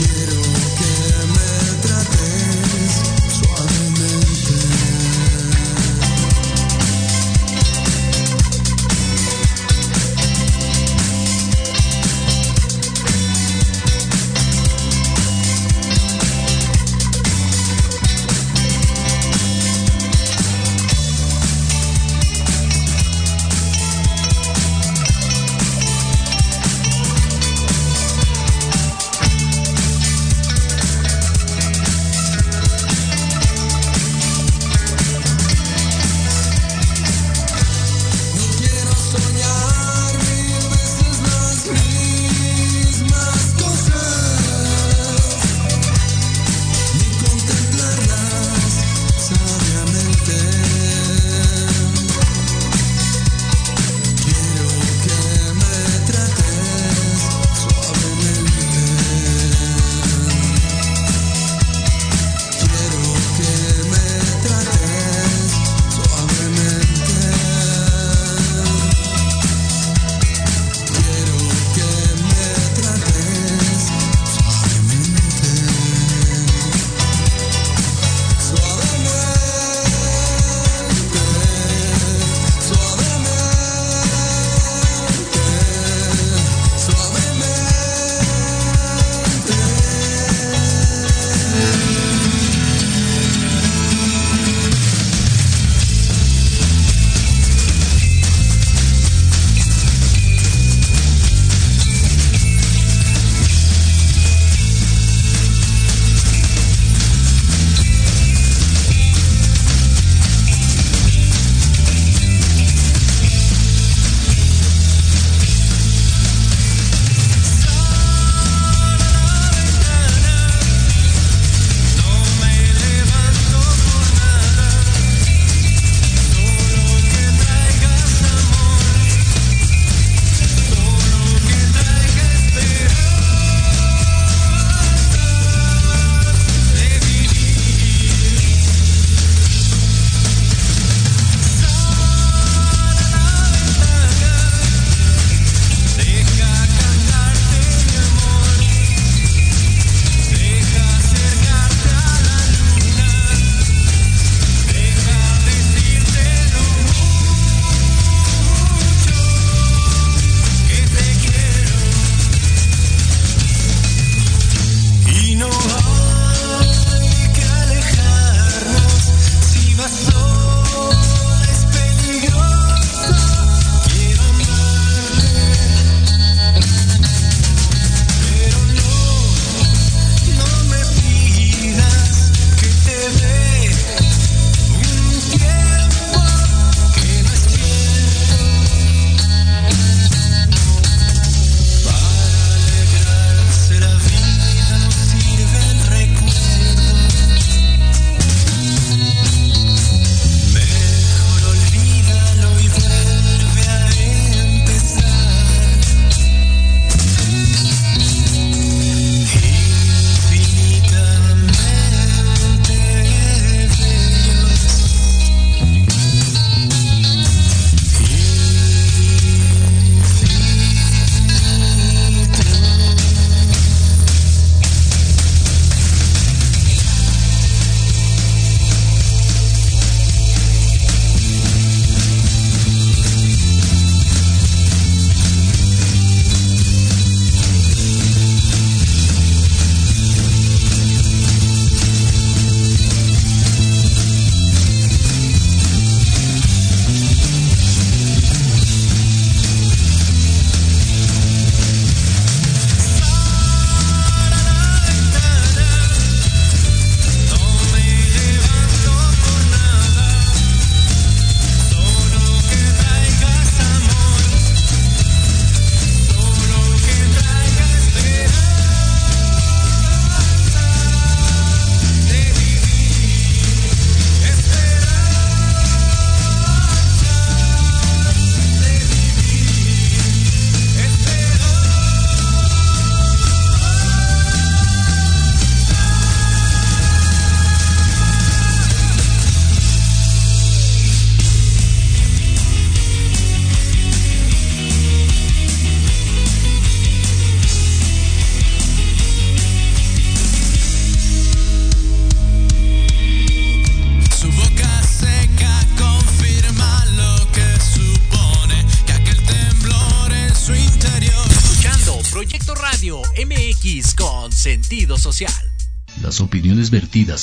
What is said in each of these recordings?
Quiero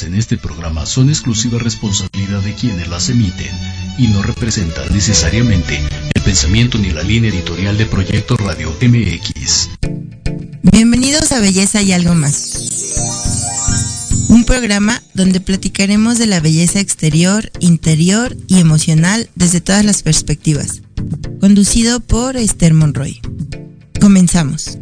en este programa son exclusiva responsabilidad de quienes las emiten y no representan necesariamente el pensamiento ni la línea editorial de Proyecto Radio MX. Bienvenidos a Belleza y algo más. Un programa donde platicaremos de la belleza exterior, interior y emocional desde todas las perspectivas. Conducido por Esther Monroy. Comenzamos.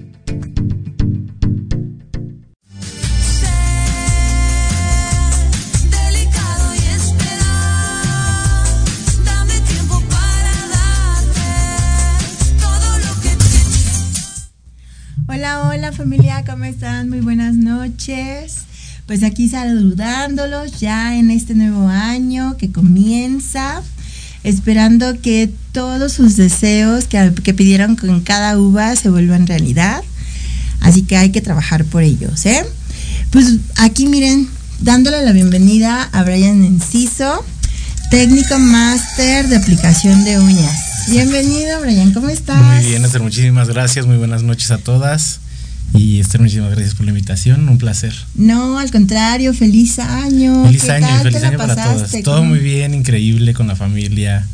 Hola, hola familia, ¿cómo están? Muy buenas noches. Pues aquí saludándolos ya en este nuevo año que comienza, esperando que todos sus deseos que, pidieron con cada uva se vuelvan realidad. Así que hay que trabajar por ellos, ¿eh? Pues aquí miren, dándole la bienvenida a Brian Enciso, técnico máster de aplicación de uñas. Bienvenido, Brian, ¿cómo estás? Muy bien, Esther, muchísimas gracias. Muy buenas noches a todas. Y Esther, muchísimas gracias por la invitación. Un placer. No, al contrario, feliz año. Feliz ¿Qué año, tal feliz año para todas. Todo ¿Cómo- muy bien, increíble con la familia.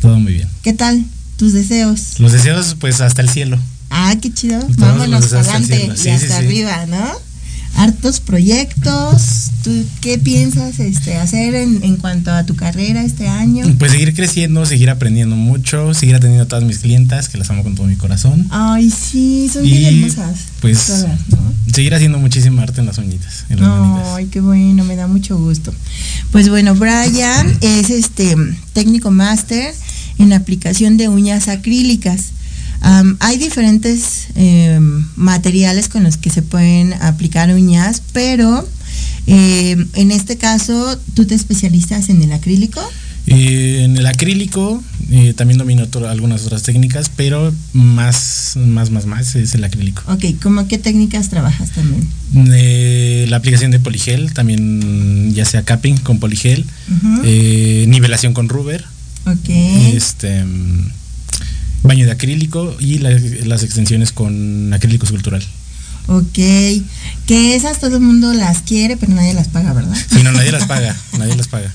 Todo muy bien. ¿Qué tal tus deseos? Los deseos, pues hasta el cielo. Ah, qué chido. Todos Vámonos para adelante y Sí, hasta sí. arriba, ¿no? Hartos proyectos. ¿Tú qué piensas este, hacer en, en cuanto a tu carrera este año? Pues seguir creciendo, seguir aprendiendo mucho, seguir atendiendo a todas mis clientas, que las amo con todo mi corazón. Ay, sí, son bien hermosas. pues, todas, ¿no? Seguir haciendo muchísima arte en las uñitas, en las. Ay, qué bueno, me da mucho gusto. Pues bueno, Brian es este técnico máster en aplicación de uñas acrílicas. Hay diferentes em, materiales con los que se pueden aplicar uñas, pero em, en este caso, ¿tú te especializas en el acrílico? Eh, en el acrílico eh, también domino otro- algunas otras técnicas, pero más, más, más, más es el acrílico. Ok, ¿cómo qué técnicas trabajas también? Eh, la aplicación de poligel, también ya sea capping con poligel, eh, nivelación con rubber, Ok. este mm, baño de acrílico y la- las extensiones con acrílico escultural. Ok, que esas todo el mundo las quiere, pero nadie las paga, ¿verdad? Si no, nadie las paga, nadie las paga.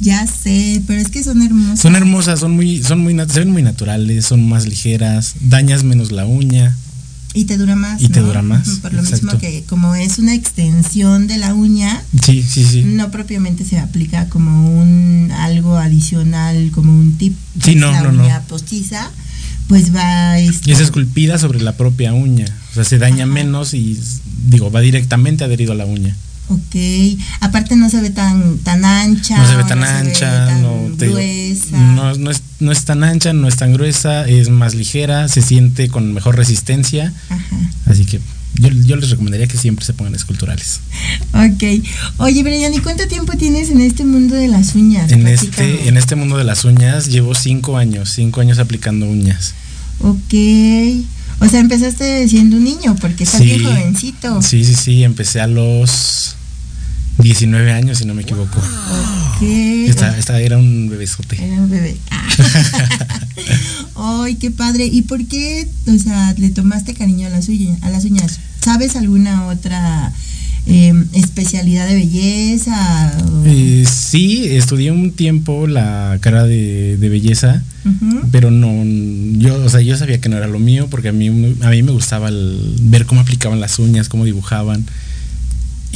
Ya sé, pero es que son hermosas. Son hermosas, son muy, son muy, se ven muy naturales, son más ligeras, dañas menos la uña. Y te dura más. Y te ¿no? dura más, Por lo exacto. mismo que como es una extensión de la uña, Sí, sí, sí. no propiamente se aplica como un algo adicional, como un tip. Sí, no, la no, no. uña postiza, pues va este, Y es esculpida sobre la propia uña. O sea, se daña Ajá. menos y, digo, va directamente adherido a la uña. Ok. Aparte no se ve tan tan ancha. No se ve tan ve ancha, tan no, te digo, gruesa. no, no es, no es tan ancha, no es tan gruesa, es más ligera, se siente con mejor resistencia. Ajá. Así que yo, yo les recomendaría que siempre se pongan esculturales. Ok. Oye, Brian, ¿y cuánto tiempo tienes en este mundo de las uñas? En Platícame. este, en este mundo de las uñas llevo cinco años, cinco años aplicando uñas. Ok. O sea, empezaste siendo un niño, porque estás bien jovencito. Sí, sí, sí, empecé a los 19 años, si no me equivoco. Ok. Esta, esta era un bebesote. Era un bebé. Ay, qué padre. ¿Y por qué, o sea, le tomaste cariño a las uñas? A las uñas? ¿Sabes alguna otra eh, especialidad de belleza? Eh, sí, estudié un tiempo la cara de, de belleza, pero no, yo, o sea, yo sabía que no era lo mío porque a mí, a mí me gustaba el- ver cómo aplicaban las uñas, cómo dibujaban.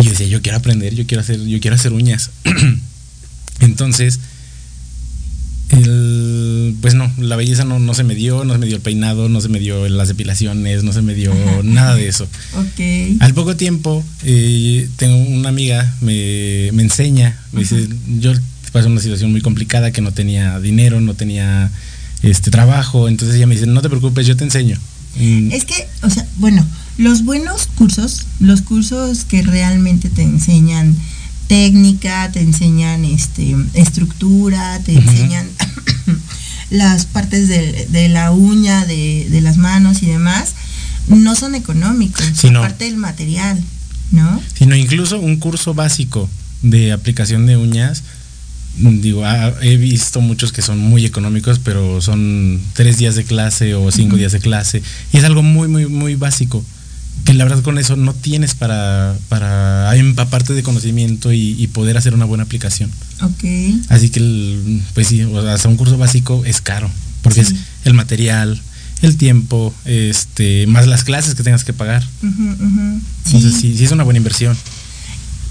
Y yo decía, yo quiero aprender, yo quiero hacer, yo quiero hacer uñas. Entonces, el, pues no, la belleza no, no se me dio, no se me dio el peinado, no se me dio las depilaciones, no se me dio nada de eso. Ok. Al poco tiempo, eh, tengo una amiga, me, me enseña, me dice, yo pasé una situación muy complicada que no tenía dinero, no tenía este trabajo, entonces ella me dice, no te preocupes, yo te enseño. Mm, Es que, o sea, bueno, los buenos cursos, los cursos que realmente te enseñan técnica, te enseñan este estructura, te enseñan las partes de, de la uña, de, de las manos y demás, no son económicos, Sí, no. aparte del material, ¿no? sino incluso un curso básico de aplicación de uñas. Digo, ah, he visto muchos que son muy económicos, pero son tres días de clase o cinco días de clase. Y es algo muy, muy, muy básico. Que la verdad con eso no tienes para, para empaparte de conocimiento y, y poder hacer una buena aplicación. Ok. Así que, el- pues sí, o sea, hasta un curso básico es caro, porque Sí. es el material, el tiempo, este, más las clases que tengas que pagar. Entonces Sí. sí, sí es una buena inversión.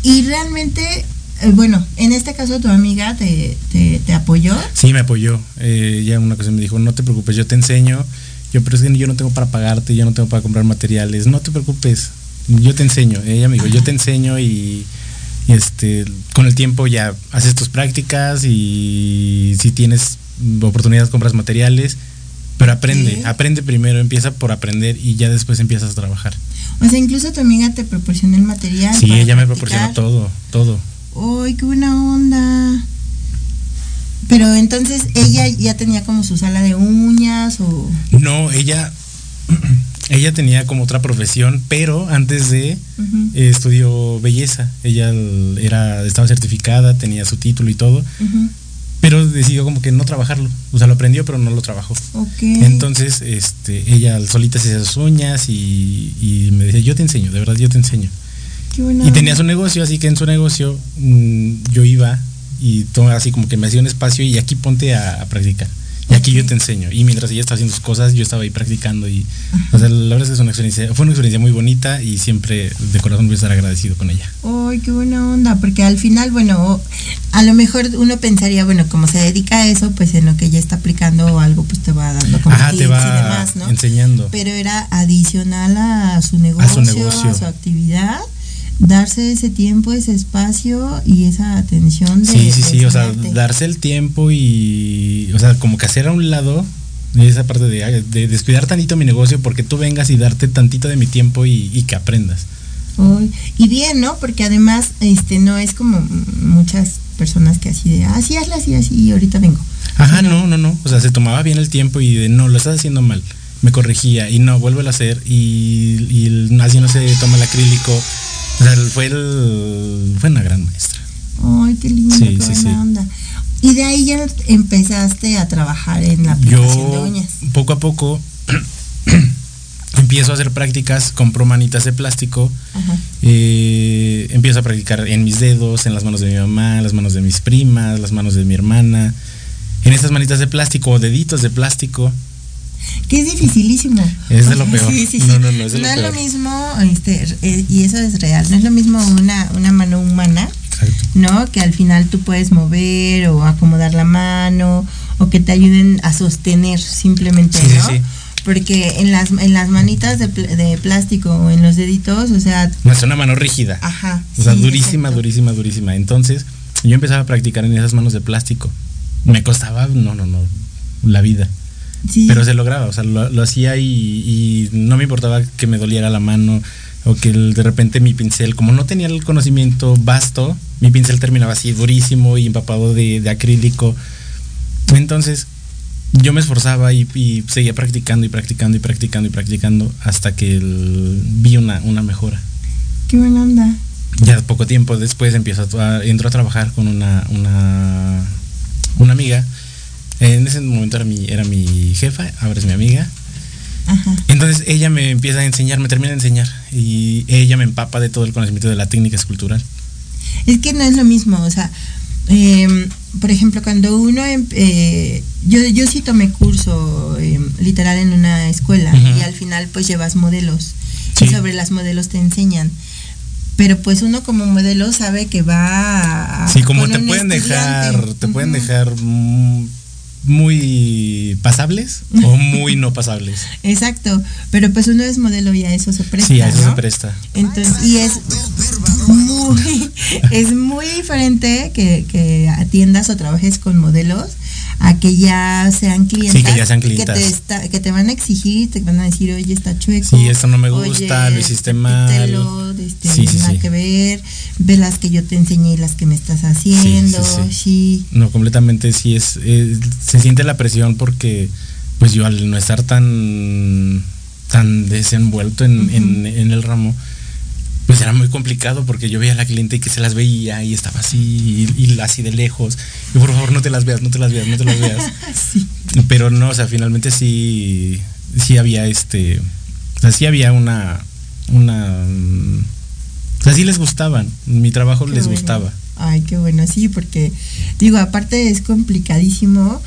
Y realmente, eh, bueno, en este caso tu amiga te, te, te apoyó. Sí, me apoyó. Eh, ella una cosa me dijo, no te preocupes, yo te enseño. Yo, pero es que yo no tengo para pagarte, yo no tengo para comprar materiales. No te preocupes, yo te enseño. Ella me dijo, yo te enseño y, y, este, con el tiempo ya haces tus prácticas y si tienes oportunidad compras materiales. Pero aprende, aprende primero, empieza por aprender y ya después empiezas a trabajar. O sea, incluso tu amiga te proporcionó el material. Sí, ella me proporcionó todo, todo. ¡Ay, qué buena onda! Pero entonces ella ya tenía como su sala de uñas o... No, ella, ella tenía como otra profesión, pero antes de eh, estudió belleza. Ella era, estaba certificada, tenía su título y todo, pero decidió como que no trabajarlo. O sea, lo aprendió, pero no lo trabajó. Entonces, este, ella solita se hacía sus uñas y, y me decía, yo te enseño, de verdad, yo te enseño. Qué buena Y tenía su negocio, así que en su negocio mm, yo iba y todo así como que me hacía un espacio y aquí ponte a, a practicar. Y aquí yo te enseño. Y mientras ella estaba haciendo sus cosas, yo estaba ahí practicando. Y, o sea, la verdad es que es una experiencia, fue una experiencia muy bonita y siempre de corazón voy a estar agradecido con ella. ¡Ay, qué buena onda! Porque al final, bueno, a lo mejor uno pensaría, bueno, como se dedica a eso, pues en lo que ella está aplicando o algo, pues te va dando como Ajá, te tips y va demás, ¿no? enseñando. Pero era adicional a su negocio, a su, negocio. actividad, darse ese tiempo, ese espacio y esa atención de Sí, sí, sí, o sea, darse el tiempo y, o sea, como que hacer a un lado esa parte de, de descuidar tantito mi negocio porque tú vengas y darte tantito de mi tiempo y, y que aprendas. Y bien, ¿no? Porque además, este, no es como muchas personas que así de, así hazla así, así, y ahorita vengo. Ajá, no, no, no. O sea, se tomaba bien el tiempo y de no, lo estás haciendo mal. Me corregía y no, vuelve a hacer y, y así no se toma el acrílico. O sea, fue, el, fue una gran maestra. Ay, qué lindo, Sí, qué sí, buena sí. onda. Y de ahí ya empezaste a trabajar en la aplicación de Yo uñas. poco a poco empiezo a hacer prácticas, compro manitas de plástico, Ajá. eh, empiezo a practicar en mis dedos, en las manos de mi mamá, las manos de mis primas, las manos de mi hermana, en estas manitas de plástico o deditos de plástico. Que es dificilísimo. Es de lo peor. Sí, sí, sí. No, no, no, es de lo es lo mismo, este, eh, y eso es real, no es lo mismo una, una mano humana, Exacto. ¿no? Que al final tú puedes mover o acomodar la mano o que te ayuden a sostener simplemente, Sí, ¿no? sí. Porque en las, en las manitas de, pl- de plástico o en los deditos, o sea, No, es una mano rígida. ajá. O sea, durísima, exacto. durísima, durísima. Entonces, yo empezaba a practicar en esas manos de plástico. Me costaba, no, no, no, la vida. Sí. Pero se lograba, o sea, lo, lo hacía y, y no me importaba que me doliera la mano o que de repente mi pincel, como no tenía el conocimiento vasto, mi pincel terminaba así durísimo y empapado de, de acrílico. Entonces, yo me esforzaba y, y seguía practicando y practicando y practicando y practicando hasta que el- vi una, una mejora. Qué buena onda. Ya poco tiempo después empiezo a, entro a trabajar con una, una, una amiga. En ese momento era mi, era mi jefa, ahora es mi amiga. Ajá. Entonces ella me empieza a enseñar, me termina de enseñar y ella me empapa de todo el conocimiento de la técnica escultural. Es que no es lo mismo, o sea, em, por ejemplo, cuando uno, em- eh, yo, yo sí tomé curso em, literal en una escuela y al final pues llevas modelos Sí. y sobre las modelos te enseñan. Pero pues uno como modelo sabe que va a... Sí, como te pueden dejar, te pueden dejar muy pasables o muy no pasables. Exacto, pero pues uno es modelo y a eso se presta. Sí, a eso ¿no? se presta. Entonces, y es muy, es muy diferente que, que atiendas o trabajes con modelos a que ya sean clientes. Sí, que ya sean clientas. Que te, está- que te van a exigir, te van a decir, oye, está chueco. Sí, esto no me oye, gusta, lo hiciste mal". este, Sí, sí, nada sí. que ver, ve las que yo te enseñé y las que me estás haciendo, sí. No, completamente sí es, eh, se siente la presión porque pues yo al no estar tan tan desenvuelto en, en- en el ramo, pues era muy complicado porque yo veía a la cliente y que se las veía y estaba así y, y así de lejos. Y por favor no te las veas, no te las veas, no te las veas. Sí. Pero no, o sea, finalmente sí, sí había este, o sea, sí había una, una mm, o sea, sí les gustaban, mi trabajo Qué les bueno. gustaba. Ay, qué bueno, sí, porque digo, aparte es complicadísimo.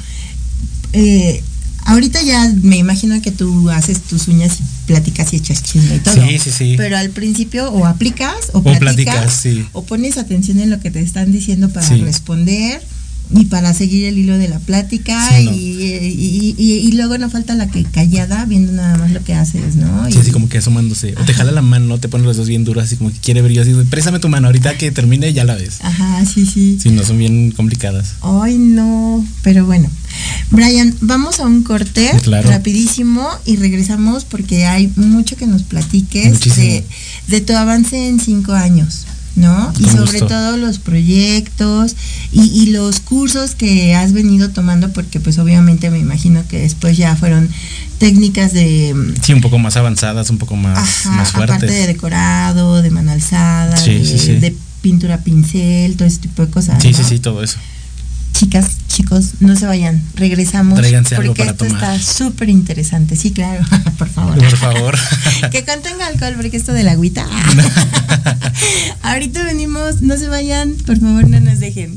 Eh, ahorita ya me imagino que tú haces tus uñas y platicas y echas chisme y todo. Sí, sí, sí. Pero al principio o aplicas o, O platicas, platicas, sí. o pones atención en lo que te están diciendo para Sí. responder y para seguir el hilo de la plática Sí, no. y, y- y- y luego no falta la que callada viendo nada más lo que haces, ¿no? Sí, así como que asomándose. O te jala la mano, te pone los dos bien duros, así como que quiere ver yo así, préstame tu mano, ahorita que termine ya la ves. Ajá, sí, sí. Sí, no, son bien complicadas. Ay, no, pero bueno. Brian, vamos a un corte Claro. rapidísimo y regresamos porque hay mucho que nos platiques de, de tu avance en cinco años, ¿no? Y sobre gusto. todo los proyectos y, y los cursos que has venido tomando porque pues obviamente me imagino que después ya fueron técnicas de... Sí, un poco más avanzadas, un poco más, Ajá, más aparte de fuertes. decorado, de mano alzada, Sí, de, sí, sí. de pintura pincel, todo ese tipo de cosas. Sí, ¿no? sí, sí, todo eso. Chicas, chicos, no se vayan, regresamos. Tráiganse algo porque para esto tomar. está súper interesante. Sí, claro, por favor. Por favor. que contenga alcohol, porque esto de la agüita. Ahorita venimos, no se vayan, por favor, no nos dejen.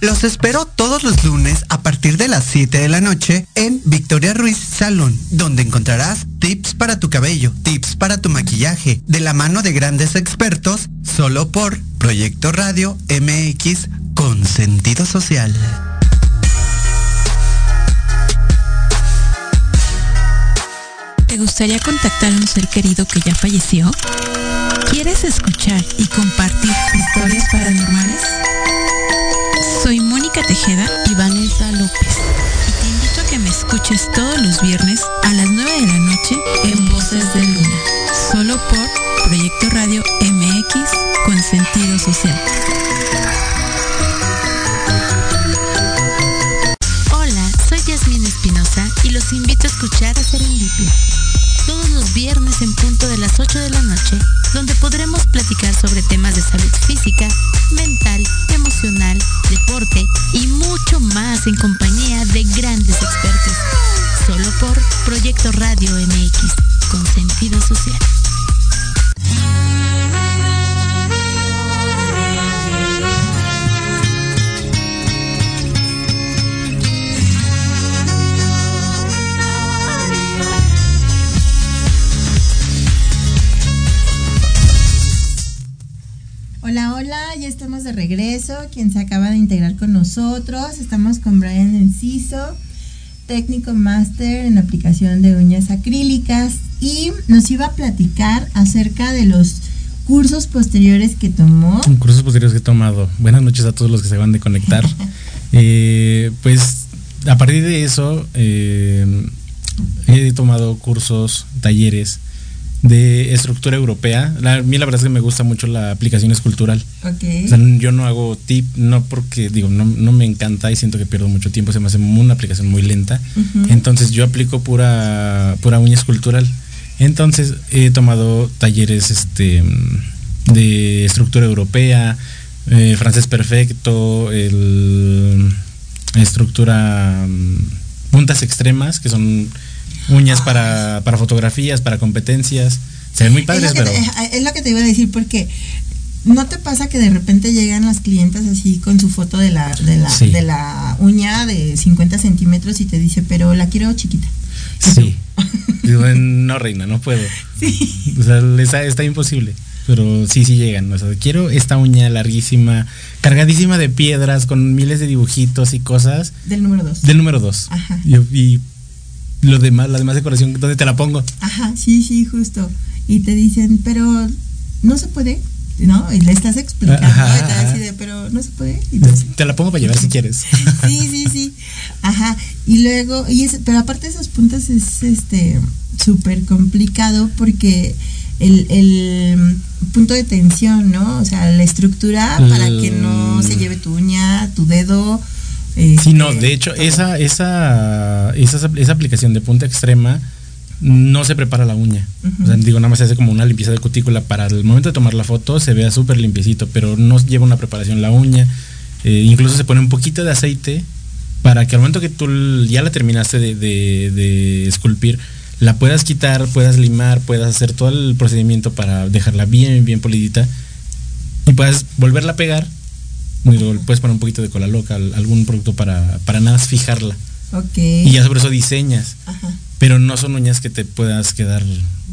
Los espero todos los lunes a partir de las 7 de la noche en Victoria Ruiz Salón, donde encontrarás tips para tu cabello, tips para tu maquillaje, de la mano de grandes expertos, solo por Proyecto Radio MX con sentido social. ¿Te gustaría contactar a un ser querido que ya falleció? ¿Quieres escuchar y compartir historias paranormales? Soy Mónica Tejeda y Vanessa López. Y te invito a que me escuches todos los viernes a las 9 de la noche en Voces de Luna. Solo por Proyecto Radio MX con sentido social. Hola, soy Yasmin Espinosa y los invito a escuchar a Serendipia. Todos los viernes en punto de las 8 de la noche, donde podremos platicar sobre temas de salud física, mental, emocional, deporte y mucho más en compañía de grandes expertos. Solo por Proyecto Radio MX, con sentido social. Regreso. Quien se acaba de integrar con nosotros, estamos con Brian Enciso, técnico máster en aplicación de uñas acrílicas y nos iba a platicar acerca de los cursos posteriores que tomó. Cursos posteriores que he tomado. Buenas noches a todos los que se van de conectar. Eh, pues a partir de eso eh, he tomado cursos, talleres de estructura europea. La- a mí la verdad es que me gusta mucho la aplicación escultural. Ok. O sea, yo no hago tip, no porque digo, no, no me encanta y siento que pierdo mucho tiempo, se me hace una aplicación muy lenta. Entonces yo aplico pura, pura uña escultural. Entonces he tomado talleres este, de estructura europea, eh, francés perfecto, el, estructura mm, puntas extremas, que son uñas para, para fotografías, para competencias. Se ven muy es, padres, pero... te, eh, es lo que te iba a decir porque ¿No te pasa que de repente llegan las clientas así con su foto de la, de la, Sí. de la uña de 50 centímetros y te dice, pero la quiero chiquita? Sí. Digo, no, reina, no puedo. Sí. O sea, está, está imposible. Pero sí, sí llegan. O sea, quiero esta uña larguísima, cargadísima de piedras, con miles de dibujitos y cosas. Del número dos. Del número 2. Ajá. Y, y lo demás, la demás decoración, ¿dónde te la pongo? Ajá, sí, sí, justo. Y te dicen, pero no se puede, ¿no? Y le estás explicando, Ajá, y te así de, pero no se puede. Y Te la pongo para llevar si quieres. sí, sí, sí. Ajá. Y luego, y es, pero aparte de esos puntos es este súper complicado porque el, el punto de tensión, ¿no? O sea, la estructura para que no se lleve tu uña, tu dedo. Sí, no, este, de hecho, esa, esa, esa, esa aplicación de punta extrema no se prepara la uña. O sea, digo, nada más se hace como una limpieza de cutícula para el momento de tomar la foto, se vea súper limpiecito, pero no lleva una preparación la uña. Eh, incluso se pone un poquito de aceite para que al momento que tú ya la terminaste de, de- de esculpir, la puedas quitar, puedas limar, puedas hacer todo el procedimiento para dejarla bien, bien polidita y puedas volverla a pegar. Puedes poner un poquito de cola loca, al- algún producto para, para nada más fijarla. Ok. Y ya sobre eso diseñas. Ajá. Pero no son uñas que te puedas quedar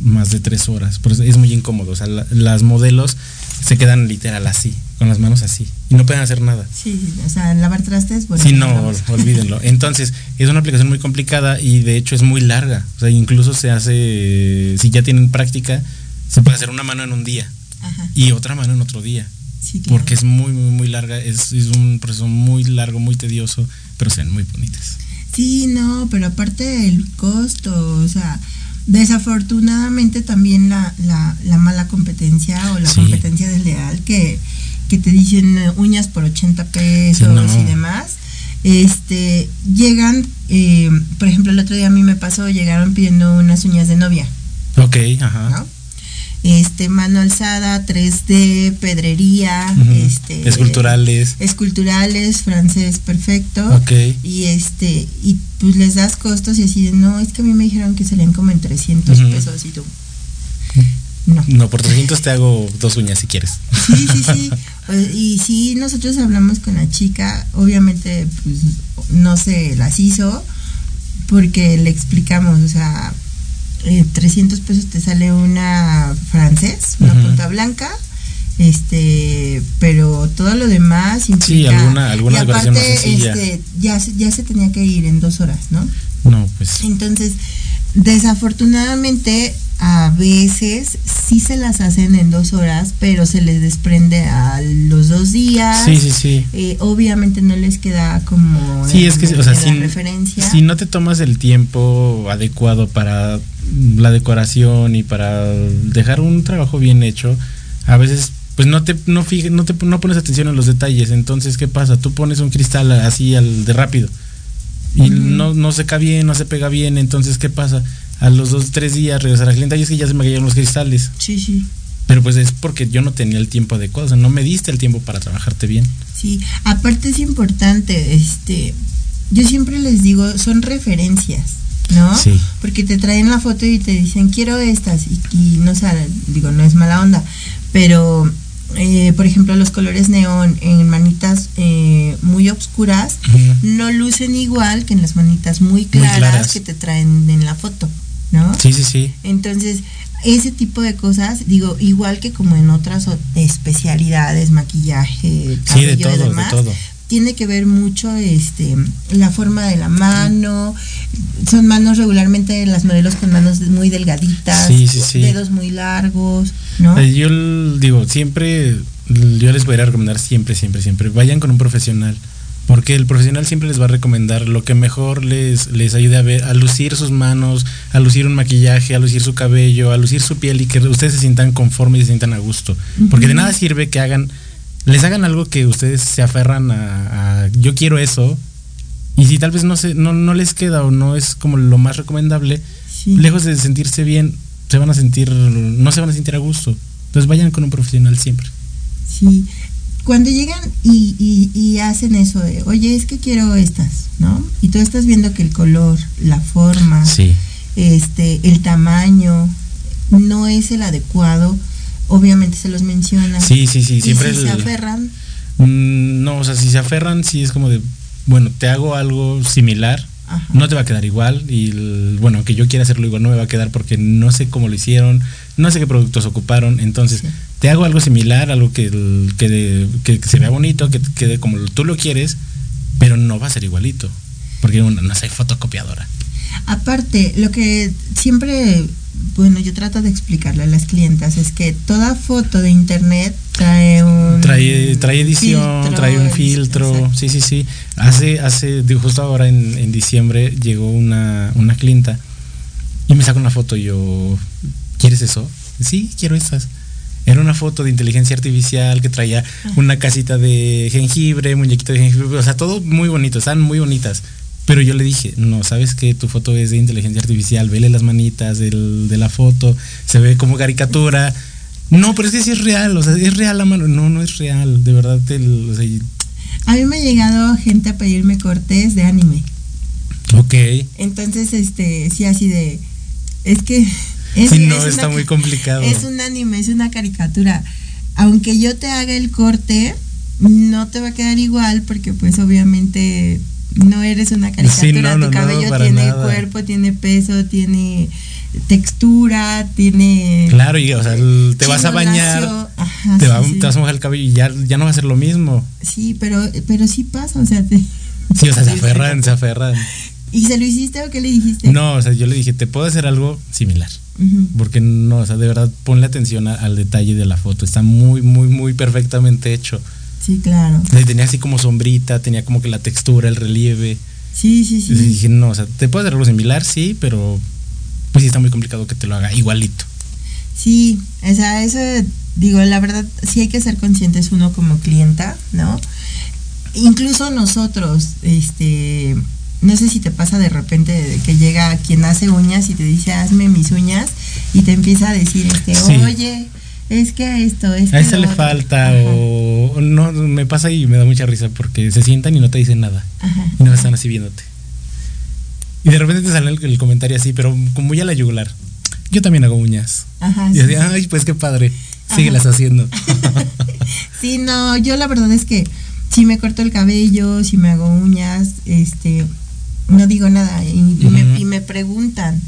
más de tres horas. Por eso es muy incómodo. O sea, la- las modelos se quedan literal así, con las manos así. Y no pueden hacer nada. Sí, o sea, lavar trastes, bueno. Si no, vamos. olvídenlo. Entonces, es una aplicación muy complicada y de hecho es muy larga. O sea, incluso se hace, si ya tienen práctica, se puede hacer una mano en un día Ajá. y otra mano en otro día. Sí, claro. Porque es muy, muy, muy larga. Es, es un proceso muy largo, muy tedioso, pero se ven muy bonitas. Sí, no, pero aparte el costo, o sea, desafortunadamente también la, la, la mala competencia o la Sí. competencia desleal que, que te dicen eh, uñas por 80 pesos Sí, no. y demás, este, llegan, eh, por ejemplo, el otro día a mí me pasó, llegaron pidiendo unas uñas de novia, Ok, ajá. ¿no? Este, mano alzada, 3D, pedrería, este... Esculturales. Esculturales, francés perfecto. Ok. Y este, y pues les das costos y así de, no, es que a mí me dijeron que salían como en 300 Ujú. pesos y tú. No. No, por 300 te hago dos uñas si quieres. Sí, sí, sí. Y sí, nosotros hablamos con la chica, obviamente, pues no se las hizo porque le explicamos, o sea, eh, 300 pesos te sale una francés, una punta blanca, este, pero todo lo demás implica. alguna- alguna y más aparte, sencilla. este, ya, se- ya se tenía que ir en dos horas, ¿no? No, pues. Entonces, desafortunadamente, a veces sí se las hacen en dos horas, pero se les desprende a los dos días. Sí, sí, sí. Eh, obviamente no les queda como Sí, es que, o sea, si, referencia. si no te tomas el tiempo adecuado para la decoración y para dejar un trabajo bien hecho, a veces pues no te no fije- no te no pones atención en los detalles, entonces ¿qué pasa? Tú pones un cristal así al de rápido y no, no seca bien, no se pega bien, entonces ¿qué pasa? A los dos, tres días regresar al cliente y es que ya se me cayeron los cristales. Sí, sí. Pero pues es porque yo no tenía el tiempo adecuado, o sea, no me diste el tiempo para trabajarte bien. Sí, aparte es importante, este, yo siempre les digo, son referencias, ¿no? Sí. Porque te traen la foto y te dicen, quiero estas, y, y no sé, digo, no es mala onda, pero, eh, por ejemplo, los colores neón en manitas eh, muy oscuras no lucen igual que en las manitas muy claras, claras. que te traen en la foto, ¿no? Sí, sí, sí. Entonces, ese tipo de cosas, digo, igual que como en otras o- especialidades, maquillaje, Sí, de cabello y de demás, todo. tiene que ver mucho este la forma de la mano. Son manos regularmente las modelos con manos muy delgaditas, Sí, sí, sí. dedos muy largos, ¿no? Eh, Yo digo, siempre, yo les voy a recomendar siempre, siempre, siempre, vayan con un profesional. Porque el profesional siempre les va a recomendar lo que mejor les, les ayude a ver, a lucir sus manos, a lucir un maquillaje, a lucir su cabello, a lucir su piel y que ustedes se sientan conformes y se sientan a gusto. Porque de nada sirve que hagan, les hagan algo que ustedes se aferran a, a, yo quiero eso, y si tal vez no, se, no, no les queda o no es como lo más recomendable, Sí. lejos de sentirse bien, se van a sentir, no se van a sentir a gusto. Entonces vayan con un profesional siempre. Sí. Cuando llegan y, y- y hacen eso de, oye, es que quiero estas, ¿no? Y tú estás viendo que el color, la forma, Sí. este, el tamaño no es el adecuado, obviamente se los menciona. Sí, sí, sí, Y siempre si el- se aferran, Mm, no, o sea, si se aferran, sí es como de, bueno, te hago algo similar, Ajá. No te va a quedar igual y el- bueno, aunque yo quiera hacerlo igual no me va a quedar porque no sé cómo lo hicieron, no sé qué productos ocuparon, entonces Sí. te hago algo similar, algo que, que, que- que se vea bonito, que quede como tú lo quieres, pero no va a ser igualito, porque una, no soy fotocopiadora. Aparte, lo que siempre, bueno, yo trato de explicarle a las clientas es que toda foto de internet trae un Trae, trae edición, filtro, trae un filtro, exacto. sí, sí, sí. Hace, hace, justo ahora en, en diciembre llegó una, una clienta y me saca una foto y yo, ¿quieres eso? Sí, quiero esas. Era una foto de inteligencia artificial que traía una casita de jengibre, muñequito de jengibre, o sea, todo muy bonito, estaban muy bonitas. Pero yo le dije, no, sabes que tu foto es de inteligencia artificial, vele las manitas del- de la foto, se ve como caricatura. No, pero es que sí es real, o sea, es real la mano. No, no es real, de verdad. te o sea, A mí me ha llegado gente a pedirme cortes de anime. ok. Entonces, este, sí, así de. Es que. Es, Sí, no, es está una- muy complicado. Es un anime, es una caricatura. Aunque yo te haga el corte, no te va a quedar igual porque, pues, obviamente no eres una caricatura. Sí, no, tu no, no, cabello tiene nada. cuerpo, tiene peso, tiene textura, tiene. Claro, y o sea, el- te vas a bañar. Ajá, te, sí, va- sí. te vas a mojar el cabello y ya, ya no va a ser lo mismo. Sí, pero, pero sí pasa, o sea, te- Sí, o sea, se aferran, se aferran. ¿Y se lo hiciste o qué le dijiste? No, o sea, yo le dije, te puedo hacer algo similar. Porque no, o sea, de verdad, ponle atención a- al detalle de la foto. Está muy, muy, muy perfectamente hecho. Sí, claro. Tenía así como sombrita, tenía como que la textura, el relieve. Sí, sí, sí. Y dije, no, o sea, te puedo hacer algo similar, sí, pero pues sí está muy complicado que te lo haga igualito. Sí, o sea, eso, digo, la verdad, sí hay que ser conscientes uno como clienta, ¿no? Incluso nosotros, este, no sé si te pasa de repente que llega quien hace uñas y te dice, hazme mis uñas, y te empieza a decir, este, Sí. oye, es que esto, es que A ese le otro". falta Ajá, o o no, me pasa y me da mucha risa porque se sientan y no te dicen nada. ajá. Y no están así viéndote. Y de repente te sale el, el comentario así, pero como ya la yugular. Yo también hago uñas. Ajá, y sí, así, sí. ay, pues qué padre. Síguelas haciendo. Sí, no, yo la verdad es que si me corto el cabello, si me hago uñas, este, no digo nada y, y me, y me preguntan,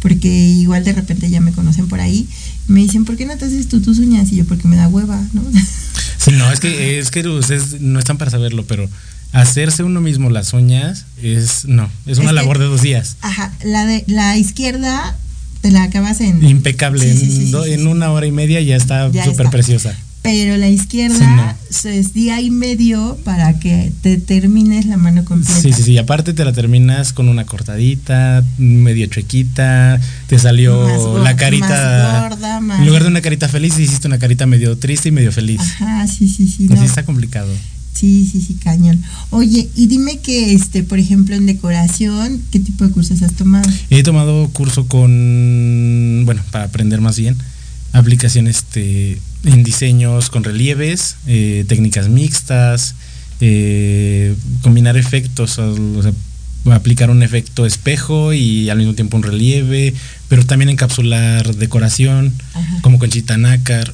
porque igual de repente ya me conocen por ahí, me dicen, ¿por qué no te haces tú tus uñas? Y yo, porque me da hueva, ¿no? Sí, no, es que, es que ustedes no están para saberlo, pero hacerse uno mismo las uñas es, no, es una Es que- labor de dos días. Ajá, la de la izquierda te la acabas en Impecable. Sí, sí, sí, en, do- en una hora y media ya está súper preciosa. Pero la Sí, izquierda es día y medio para que te termines la mano completa. Sí, sí, sí. Y aparte te la terminas con una cortadita, medio chuequita, te salió la carita. más gorda, más- En lugar de una carita feliz, hiciste una carita medio triste y medio feliz. Ajá, sí, sí, sí. Así no. está complicado. Sí, sí, sí, cañón. Oye, y dime que, este, por ejemplo, en decoración, ¿qué tipo de cursos has tomado? He tomado curso con, bueno, para aprender más bien, aplicación este, en diseños con relieves, eh, técnicas mixtas, eh, combinar efectos, o sea, aplicar un efecto espejo y al mismo tiempo un relieve, pero también encapsular decoración, Ajá. como conchita nácar.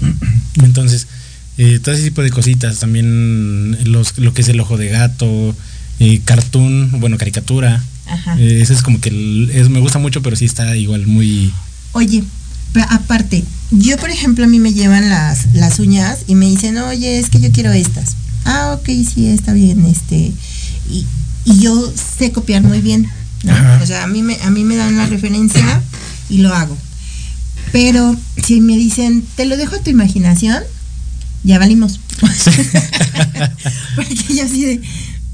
Entonces, eh, todo ese tipo de cositas, también los, lo que es el ojo de gato, cartoon, bueno, caricatura. Ajá. Ese es como que el- es, me gusta mucho, pero sí está igual muy... Oye, aparte, yo, por ejemplo, a mí me llevan las, las uñas y me dicen, oye, es que yo quiero estas. Ah, ok, sí, está bien, este. Y, y yo sé copiar muy bien. O sea, a mí, me, a mí me dan la referencia y lo hago. Pero si me dicen, te lo dejo a tu imaginación, ya valimos. Porque yo así de,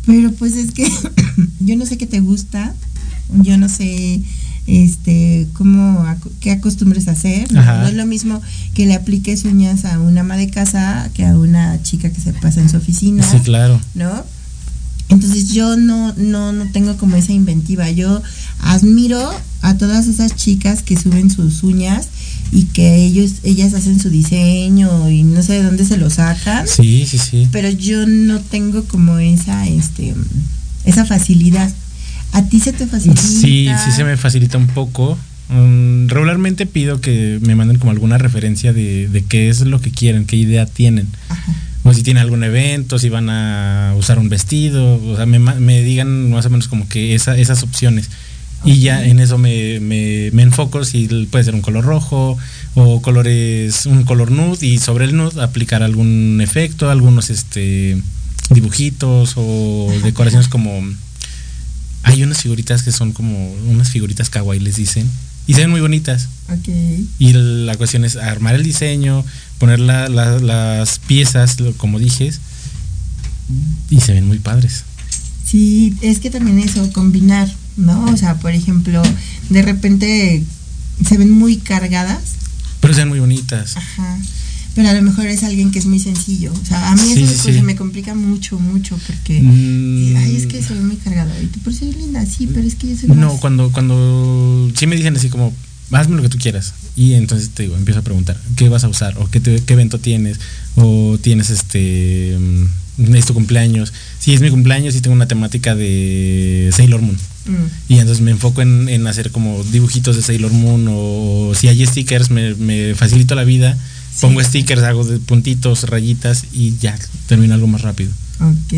pero pues es que yo no sé qué te gusta, yo no sé este cómo qué acostumbres a hacer. No es lo mismo que le apliques uñas a una ama de casa que a una chica que se pasa en su oficina, Sí, claro. ¿no? Entonces yo no, no, no tengo como esa inventiva. Yo admiro a todas esas chicas que suben sus uñas y que ellos, ellas hacen su diseño y no sé de dónde se lo sacan. Sí, sí, sí. Pero yo no tengo como esa, este, esa facilidad. ¿A ti se te facilita? Sí, sí se me facilita un poco. Mm, regularmente pido que me manden como alguna referencia de, de qué es lo que quieren, qué idea tienen. Ajá. O si tiene algún evento, si van a usar un vestido, o sea, me, me digan más o menos como que esa- esas opciones. Y ya en eso me, me- me enfoco si puede ser un color rojo o colores, un color nude y sobre el nude aplicar algún efecto, algunos este dibujitos o decoraciones como hay unas figuritas que son como unas figuritas kawaii les dicen y se ven muy bonitas. Ok. Y la cuestión es armar el diseño, poner la- la- las piezas, como dijes, y se ven muy padres. Sí, es que también eso, combinar, ¿no? O sea, por ejemplo, de repente se ven muy cargadas, Pero se ven muy bonitas. ajá, pero a lo mejor es alguien que es muy sencillo. O sea, a mí Sí, eso sí, pues, sí. me complica mucho, mucho, porque, Mm, ay, es que se ve muy cargada. Y tú, por ser linda, sí, pero es que yo soy No, más- cuando, cuando sí me dicen así como, hazme lo que tú quieras. Y entonces te digo, empiezo a preguntar, ¿qué vas a usar? ¿O qué, te- qué evento tienes? ¿O tienes este, mm, es tu cumpleaños? Si es mi cumpleaños y tengo una temática de Sailor Moon. Mm. Y entonces me enfoco en, en hacer como dibujitos de Sailor Moon o, si hay stickers me, me facilito la vida. Pongo stickers, hago de puntitos, rayitas y ya termino algo más rápido. Ok.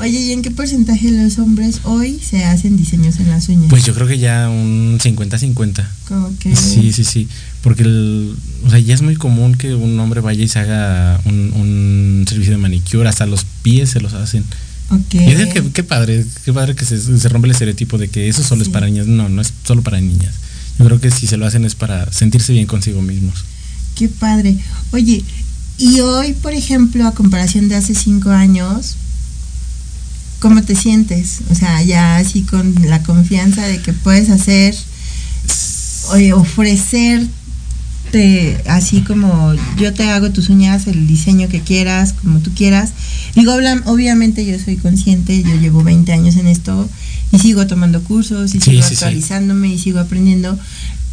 Oye, ¿y en qué porcentaje de los hombres hoy se hacen diseños en las uñas? Pues yo creo que ya un 50-50. Como que... Sí, sí, sí. Porque el, o sea, ya es muy común que un hombre vaya y se haga un, un servicio de manicure, hasta los pies se los hacen. Ok. Y digo que qué padre, qué padre que se, se rompe el estereotipo de que eso solo es Sí. para niñas. No, no es solo para niñas. Yo creo que si se lo hacen es para sentirse bien consigo mismos. Qué padre. Oye, y hoy, por ejemplo, a comparación de hace cinco años, ¿cómo te sientes? O sea, ya así con la confianza de que puedes hacer, oye, ofrecerte, así como yo te hago tus uñas, el diseño que quieras, como tú quieras. Digo, obviamente yo soy consciente, yo llevo 20 años en esto y sigo tomando cursos y Sí, sigo sí, sí. actualizándome y sigo aprendiendo,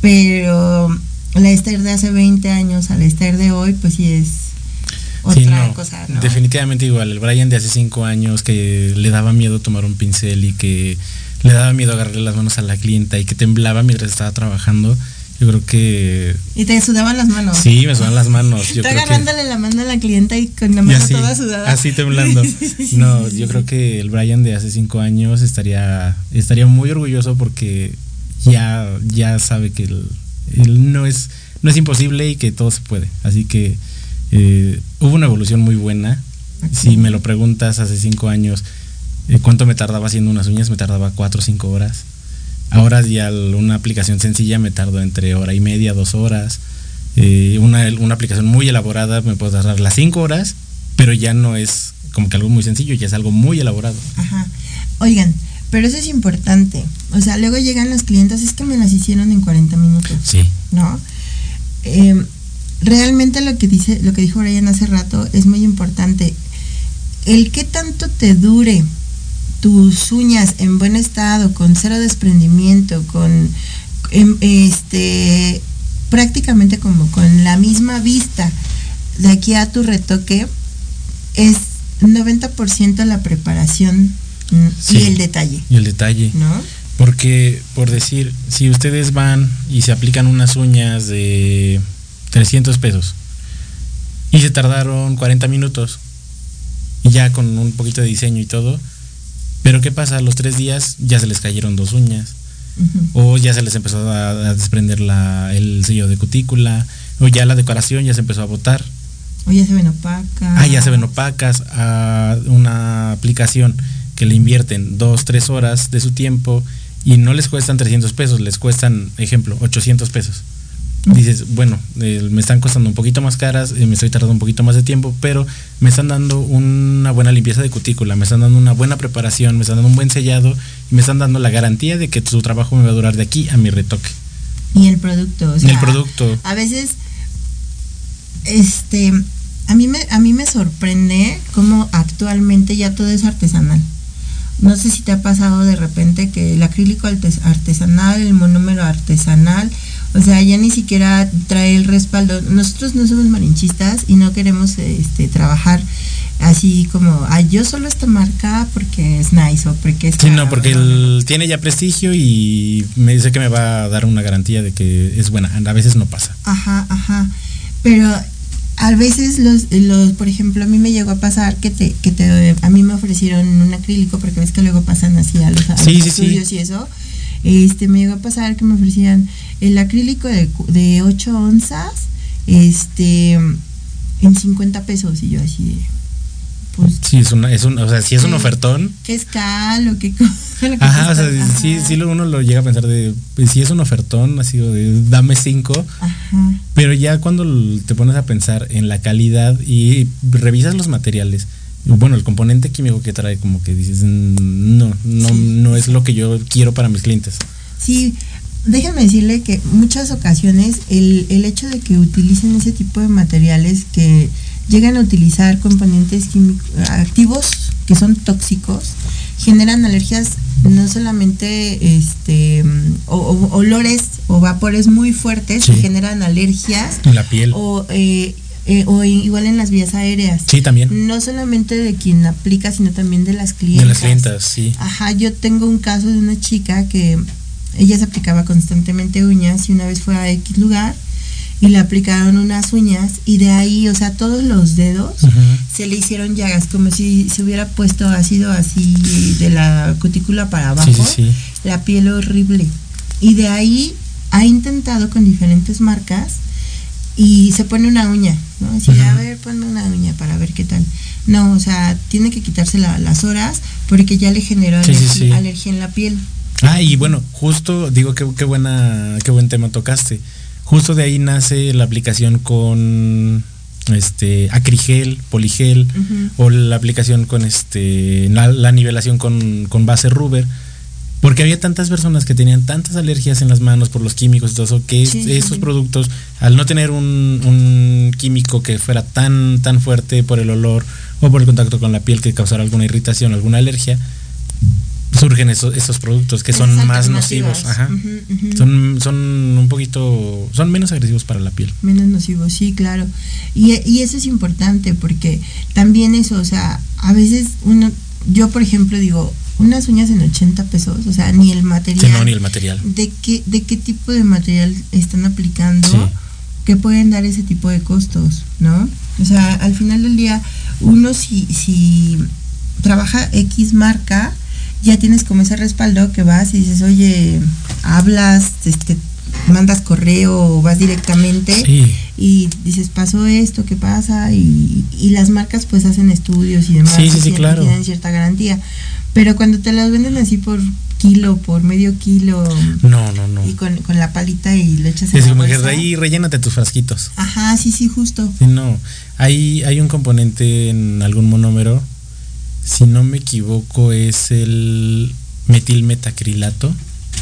pero la Esther de hace 20 años a la Esther de hoy, pues sí es otra Sí, no, cosa, ¿no? Definitivamente igual. El Brian de hace cinco años que le daba miedo tomar un pincel y que le daba miedo agarrarle las manos a la clienta y que temblaba mientras estaba trabajando. Yo creo que Y te sudaban las manos. sí, me sudan las manos. Yo creo que- agarrándole la mano a la clienta y con la mano así, toda sudada. así temblando. No, yo creo que el Brian de hace cinco años estaría, estaría muy orgulloso porque ya, ya sabe que el no es, no es imposible y que todo se puede. Así que eh, hubo una evolución muy buena. Si me lo preguntas hace cinco años, eh, ¿cuánto me tardaba haciendo unas uñas? Me tardaba cuatro o cinco horas. Ahora ya una aplicación sencilla me tardo entre hora y media, dos horas. Eh, una, una aplicación muy elaborada me puede tardar las cinco horas, pero ya no es como que algo muy sencillo, ya es algo muy elaborado. Ajá. Oigan, pero eso es importante. O sea, luego llegan los clientes, es que me las hicieron en 40 minutos. Sí. ¿no? Eh, realmente lo que dice, lo que dijo Brian hace rato es muy importante. El que tanto te dure tus uñas en buen estado, con cero desprendimiento, con em, este prácticamente como con la misma vista de aquí a tu retoque, es 90% la preparación Sí. y el detalle, Y el detalle. ¿no? Porque, por decir, si ustedes van y se aplican unas uñas de 300 pesos y se tardaron 40 minutos y ya con un poquito de diseño y todo, pero ¿qué pasa? A los tres días ya se les cayeron dos uñas o ya se les empezó a, a desprender la, el sello de cutícula o ya la decoración ya se empezó a botar. O ya se ven opacas. Ah, ya se ven opacas a una aplicación que le invierten dos, tres horas de su tiempo y no les cuestan 300 pesos, les cuestan, ejemplo, 800 pesos. Dices, bueno, eh, me están costando un poquito más caras, eh, me estoy tardando un poquito más de tiempo, pero me están dando una buena limpieza de cutícula, me están dando una buena preparación, me están dando un buen sellado y me están dando la garantía de que su trabajo me va a durar de aquí a mi retoque. Y el producto. o sea, el producto. A veces, este, a mí me, a mí me sorprende cómo actualmente ya todo es artesanal. No sé si te ha pasado de repente que el acrílico artes- artesanal, el monómero artesanal, o sea, ya ni siquiera trae el respaldo. Nosotros no somos marinchistas y no queremos este, trabajar así como, ay, yo solo esta marca porque es nice o porque es... Sí, no, caro", porque no, no, no. él tiene ya prestigio y me dice que me va a dar una garantía de que es buena. A veces no pasa. Ajá, ajá. Pero a veces los, los, por ejemplo, a mí me llegó a pasar que te, que te, a mí me ofrecieron un acrílico, porque ves que luego pasan así a los, a Sí, los sí, sí. estudios y eso. Este, me llegó a pasar que me ofrecían el acrílico de, de 8 onzas, este, en 50 pesos, y yo así de, pues, Sí, es una, es un, o sea, sí es un Sí. ofertón. ¿qué es cal o qué cosa? Ajá, o sea, sí, Ajá. sí lo- uno lo llega a pensar de, pues sí es un ofertón, así de, dame cinco, Ajá. pero ya cuando te pones a pensar en la calidad y revisas los materiales, bueno, el componente químico que trae, como que dices, "Mm, no, no, Sí. no es lo que yo quiero para mis clientes. Sí, déjenme decirle que muchas ocasiones el, el hecho de que utilicen ese tipo de materiales que llegan a utilizar componentes químicos activos que son tóxicos generan alergias no solamente este o- o- olores o vapores muy fuertes Sí. que generan alergias En la piel. o, eh, eh, o igual en las vías aéreas Sí, también. no solamente de quien aplica sino también de las De clientas las clientas, sí. Ajá, yo tengo un caso de una chica que ella se aplicaba constantemente uñas y una vez fue a X lugar y le aplicaron unas uñas y de ahí, o sea, todos los dedos se le hicieron llagas, como si se hubiera puesto ácido así de la cutícula para abajo, Sí, sí, sí. la piel horrible. Y de ahí ha intentado con diferentes marcas y se pone una uña, ¿no? Así, a ver, ponme una uña para ver qué tal. No, o sea, tiene que quitarse la- las horas porque ya le generó alergia, en la piel. Ah, y bueno, justo, digo, qué buena, qué buen tema tocaste. Justo de ahí nace la aplicación con este acrigel, poligel, o la aplicación con este la, la nivelación con, con base rubber. Porque había tantas personas que tenían tantas alergias en las manos por los químicos y todo eso, que Sí, estos productos, al no tener un, un químico que fuera tan, tan fuerte por el olor o por el contacto con la piel que causara alguna irritación, alguna alergia, surgen esos, esos productos que son más nocivos. Ajá. Son, son un poquito, son menos agresivos para la piel. Menos nocivo, sí, claro. Y, y eso es importante porque también eso, o sea, a veces uno, yo por ejemplo digo, unas uñas en 80 pesos, o sea, ni el material. Sí, no, ni el material. ¿De qué, de qué tipo de material están aplicando? Sí. que pueden dar ese tipo de costos, ¿no? O sea, al final del día, uno si, si trabaja X marca, ya tienes como ese respaldo que vas y dices, oye, hablas, este, mandas correo o vas directamente Sí. y dices, pasó esto, ¿qué pasa? Y, y las marcas pues hacen estudios y demás. Sí, sí, y claro. Tienen cierta garantía. Pero cuando te las venden así por kilo, por medio kilo, No, no, no. y con, con la palita y le echas en Es la como que bolsa. ahí rellénate tus frasquitos. Ajá, sí, sí, justo. Sí, no. Hay, hay un componente en algún monómero, si no me equivoco, es el metilmetacrilato,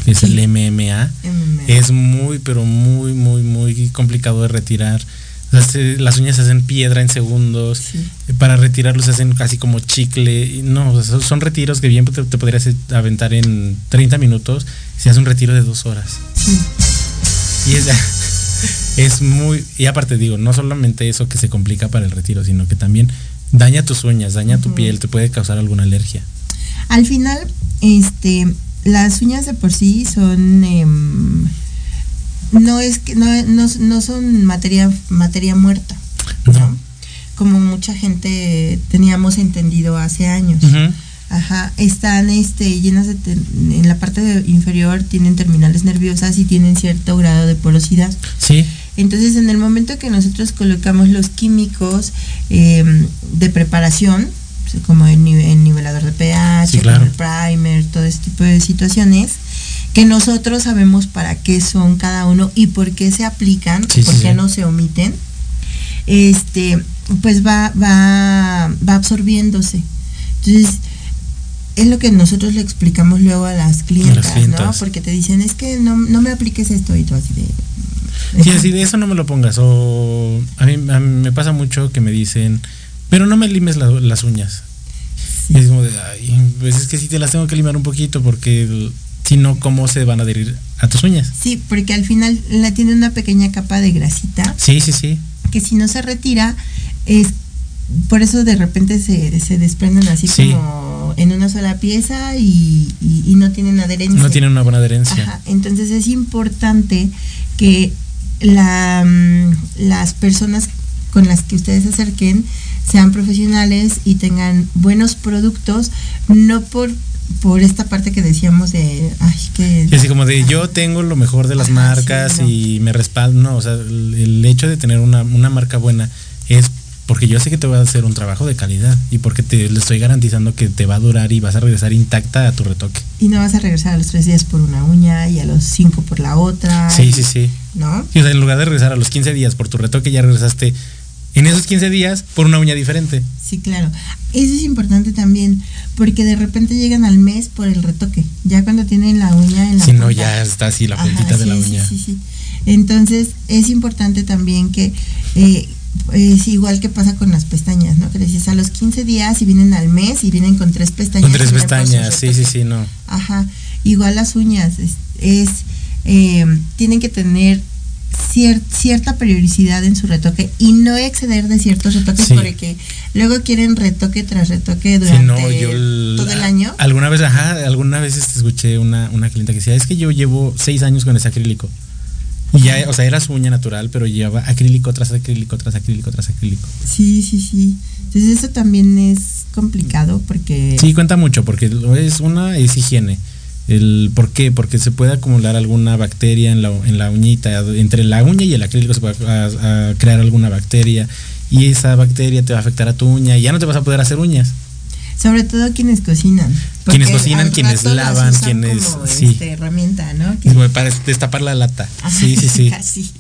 que es el MMA. MMA. Es muy, pero muy, muy, muy complicado de retirar. O sea, se- las uñas se hacen piedra en segundos. Sí. Para retirarlos se hacen casi como chicle. No, o sea, son- son retiros que bien te, te podrías aventar en 30 minutos. Se hace un retiro de dos horas. Sí. Y es, es muy. Y aparte, digo, no solamente eso que se complica para el retiro, sino que también daña tus uñas, daña tu piel, te puede causar alguna alergia. Al final, este, las uñas de por sí son, em, no es que, no, no, no son materia, materia muerta, No. como mucha gente teníamos entendido hace años. Ajá, están este, llenas de, en la parte de- inferior tienen terminales nerviosas y tienen cierto grado de porosidad. Sí, Entonces, en el momento que nosotros colocamos los químicos eh, de preparación, sea, como el, nive- el nivelador de pH, Sí, como claro. el primer, todo ese tipo de situaciones, que nosotros sabemos para qué son cada uno y por qué se aplican, Sí, por qué sí. no se omiten, este, pues va, va, va absorbiéndose. Entonces, es lo que nosotros le explicamos luego a las clientas, ¿no? clientas. Porque te dicen, es que no, no me apliques esto y tú así de... sí, así de eso no me lo pongas. O a mí, a mí me pasa mucho que me dicen, pero no me limes la- las uñas. Y es como de, ay, pues es que sí te las tengo que limar un poquito porque si no, ¿cómo se van a adherir a tus uñas? Sí, porque al final la tiene una pequeña capa de grasita Sí, sí, sí. que si no se retira es por eso de repente se, se desprenden así Sí. como en una sola pieza y, y- y no tienen adherencia. No tienen una buena adherencia. Ajá, entonces es importante que la, mm, las personas con las que ustedes se acerquen sean profesionales y tengan buenos productos, no por por esta parte que decíamos de ay que Y así como de yo tengo lo mejor de las Ajá, marcas sí, no. y me respaldo. No, o sea, el, el hecho de tener una, una marca buena es porque yo sé que te voy a hacer un trabajo de calidad y porque te le estoy garantizando que te va a durar y vas a regresar intacta a tu retoque. y no vas a regresar a los tres días por una uña y a los cinco por la otra. Sí, sí, sí. ¿No? Y, o sea, en lugar de regresar a los 15 días por tu retoque, ya regresaste en esos 15 días por una uña diferente. Sí, claro. Eso es importante también, porque de repente llegan al mes por el retoque, ya cuando tienen la uña en la Si no, ya está así la Ajá, puntita de la sí, sí, uña. Sí, sí, Entonces, es importante también que eh, es igual que pasa con las pestañas, ¿no? Que decías a los 15 días y vienen al mes y vienen con tres pestañas. Con tres pestañas, sí, sí, sí, no. Ajá. Igual las uñas, es, es, eh, tienen que tener cier- cierta periodicidad en su retoque y no exceder de ciertos retoques Sí. porque luego quieren retoque tras retoque Sí, durante no, yo el- todo el año. Alguna vez, ajá, alguna vez este, escuché una, una clienta que decía, es que yo llevo seis años con ese acrílico. Y ya, o sea, era su uña natural, pero llevaba acrílico tras acrílico, tras acrílico, tras acrílico. Sí, sí, sí. Entonces eso también es complicado porque Sí, cuenta mucho, porque es una es higiene. El, ¿Por qué? Porque se puede acumular alguna bacteria en la, en la uñita, entre la uña y el acrílico se puede a- a crear alguna bacteria y esa bacteria te va a afectar a tu uña y ya no te vas a poder hacer uñas. sobre todo quienes cocinan. Quienes cocinan, quienes lavan, quienes- como, sí. este, herramienta, ¿no? Para destapar la lata. Sí, sí, sí. Casi.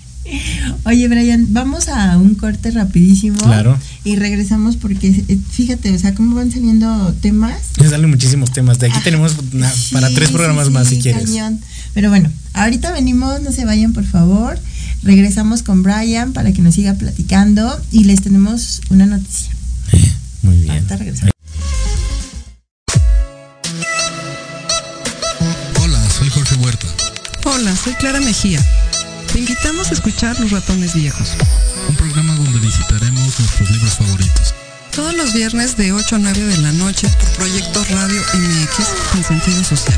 Oye, Brian, vamos a un corte rapidísimo. Claro. Y regresamos porque, eh, fíjate, o sea, cómo van saliendo temas. Me salen muchísimos temas. De aquí Ah, tenemos una- Sí, para tres sí, programas más si quieres. cañón. Pero bueno, ahorita venimos, no se vayan por favor. Regresamos con Brian para que nos siga platicando y les tenemos una noticia. Muy bien. Ahorita regresamos. Hola, soy Jorge Huerta. Hola, soy Clara Mejía. Invitamos a escuchar Los Ratones Viejos. Un programa donde visitaremos nuestros libros favoritos. Todos los viernes de 8 a 9 de la noche por Proyecto Radio MX con sentido social.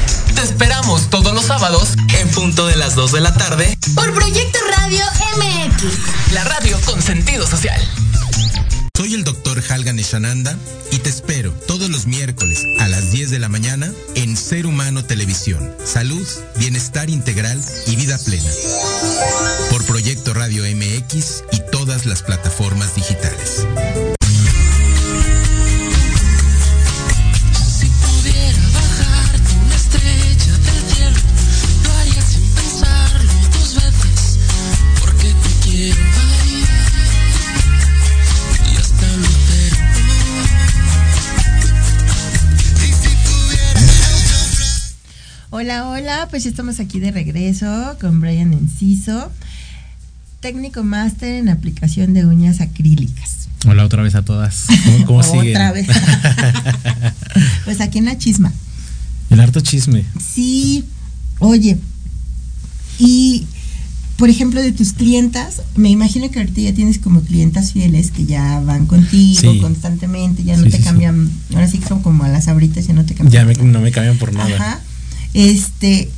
Te esperamos todos los sábados en punto de las 2 de la tarde Por Proyecto Radio MX. La radio con sentido social. Soy el doctor Halgan Eshananda y te espero todos los miércoles a las 10 de la mañana en Ser Humano Televisión. Salud, bienestar integral y vida plena. Por Proyecto Radio MX y todas las plataformas digitales. Hola, hola, pues ya estamos aquí de regreso con Brian Enciso, técnico máster en aplicación de uñas acrílicas. Hola otra vez a todas. ¿Cómo, cómo siguen? Otra vez. pues aquí en la chisma. El harto chisme. Sí, oye, y por ejemplo, de tus clientas, me imagino que ahorita ya tienes como clientas fieles que ya van contigo Sí. constantemente, ya no Sí, te sí, cambian, ahora sí que son como a las abritas, ya no te cambian. Ya me- no me cambian por nada. Ajá. Este,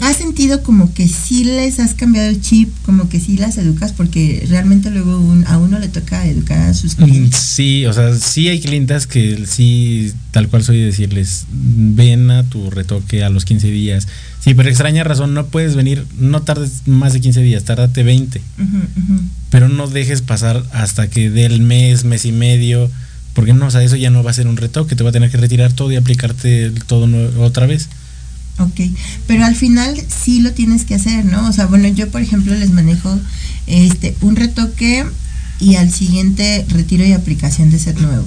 ¿has sentido como que sí les has cambiado el chip, como que sí las educas? Porque realmente luego un- a uno le toca educar a sus Mm, clientes. Sí, o sea, sí hay clientas que sí, tal cual soy decirles, ven a tu retoque a los 15 días. Si por extraña razón no puedes venir, no tardes más de 15 días, tárdate 20. Ujú, ujú. Pero no dejes pasar hasta que dé el mes, mes y medio, porque no, o sea, eso ya no va a ser un retoque, te va a tener que retirar todo y aplicarte todo otra vez. Ok, pero al final sí lo tienes que hacer, ¿no? O sea, bueno, yo por ejemplo les manejo este un retoque y al siguiente retiro y aplicación de set nuevo,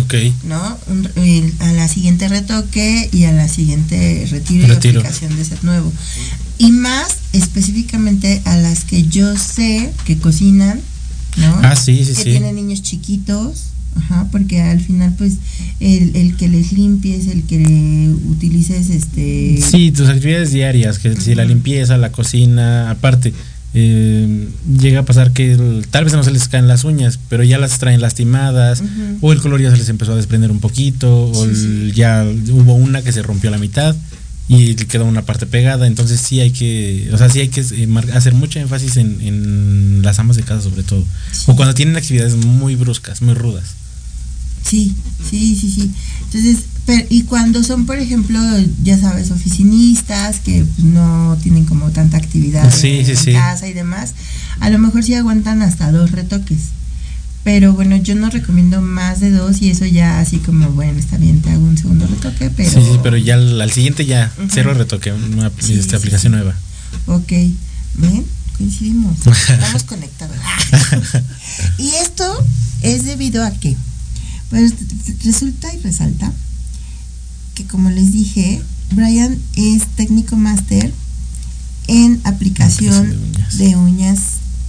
Ok. ¿no? Un- el- a la siguiente retoque y a la siguiente retiro, Retiro. y aplicación de set nuevo. Y más específicamente a las que yo sé que cocinan, ¿no? Ah, sí, sí, que sí. tienen niños chiquitos, ajá, porque al final pues el, el que les limpies, el que utilices este Sí, tus actividades diarias, que si la limpieza, la cocina, aparte, eh, llega a pasar que el- tal vez no se les caen las uñas, pero ya las traen lastimadas, o el color ya se les empezó a desprender un poquito, o el- ya hubo una que se rompió a la mitad y quedó una parte pegada, entonces sí hay que, o sea, sí hay que eh, hacer mucho énfasis en, en las amas de casa sobre todo, o cuando tienen actividades muy bruscas, muy rudas. Sí, sí, sí, sí. Entonces, pero, y cuando son, por ejemplo, ya sabes, oficinistas que pues, no tienen como tanta actividad Sí, en sí, casa y demás, a lo mejor sí aguantan hasta dos retoques. Pero bueno, yo no recomiendo más de dos y eso ya así como, bueno, está bien, te hago un segundo retoque, pero... Sí, sí, pero ya al, al siguiente ya, Ujú. cero retoque, una Sí, esta sí, aplicación sí. nueva. Ok, ¿ven? Coincidimos, estamos conectados. y esto es debido a que, pues resulta y resalta que como les dije, Brian es técnico máster en aplicación de uñas.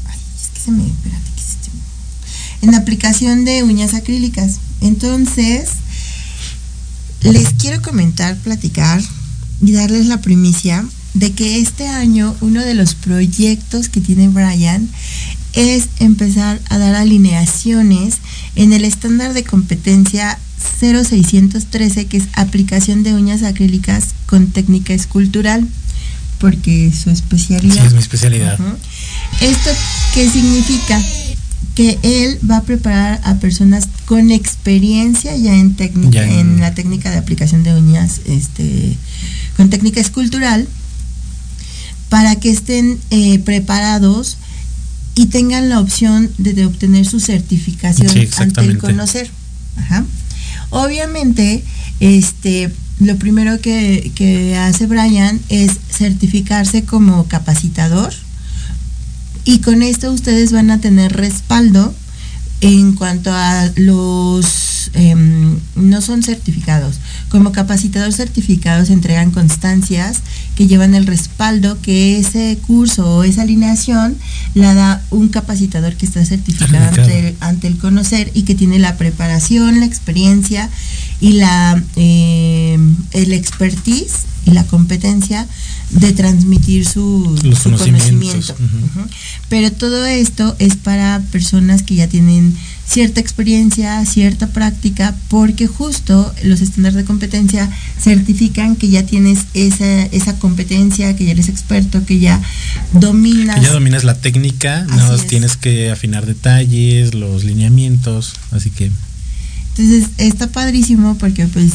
Ay, es que se me. Espérate, que se me- En aplicación de uñas acrílicas. Entonces, les quiero comentar, platicar y darles la primicia de que este año uno de los proyectos que tiene Brian es empezar a dar alineaciones en el estándar de competencia 0613 que es aplicación de uñas acrílicas con técnica escultural porque es su especialidad. Sí, es mi especialidad. ¿Esto qué significa? Que él va a preparar a personas con experiencia ya en técnica, Ya en- en la técnica de aplicación de uñas, este, con técnica escultural, para que estén eh, preparados y tengan la opción de, de obtener su certificación Sí, ante el conocer. Ajá. Obviamente, este, lo primero que, que hace Brian es certificarse como capacitador y con esto ustedes van a tener respaldo en cuanto a los em, no son certificados como capacitador certificados entregan constancias que llevan el respaldo que ese curso o esa alineación la da un capacitador que está certificado Certificado. ante, ante el conocer y que tiene la preparación la experiencia y la em, el expertise y la competencia de transmitir su, Los su conocimientos, conocimiento. Pero todo esto es para personas que ya tienen cierta experiencia, cierta práctica, porque justo los estándares de competencia certifican que ya tienes esa, esa competencia, que ya eres experto, que ya dominas. Que ya dominas la técnica, Así es. tienes que afinar detalles, los lineamientos, así que Entonces está padrísimo porque pues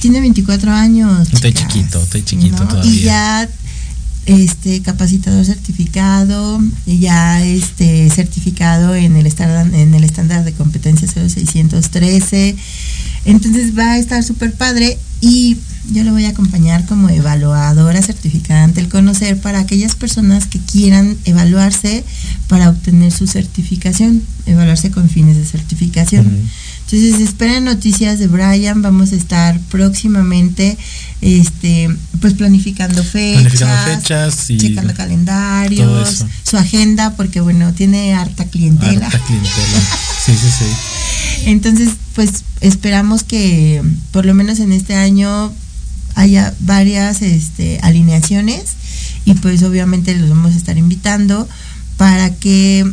tiene 24 años. chicas, chiquito, está chiquito ¿no? todavía. Y ya este capacitador certificado, ya este certificado en el estándar en el estándar de competencia 0613. Entonces va a estar súper padre y yo lo voy a acompañar como evaluadora certificada ante el conocer para aquellas personas que quieran evaluarse para obtener su certificación, evaluarse con fines de certificación. Entonces esperen noticias de Brian, vamos a estar próximamente este pues planificando fechas, Planificando fechas y checando calendarios, su agenda porque bueno, tiene harta clientela. harta clientela. Sí, sí, sí. Entonces, pues esperamos que por lo menos en este año haya varias este, alineaciones y pues obviamente los vamos a estar invitando para que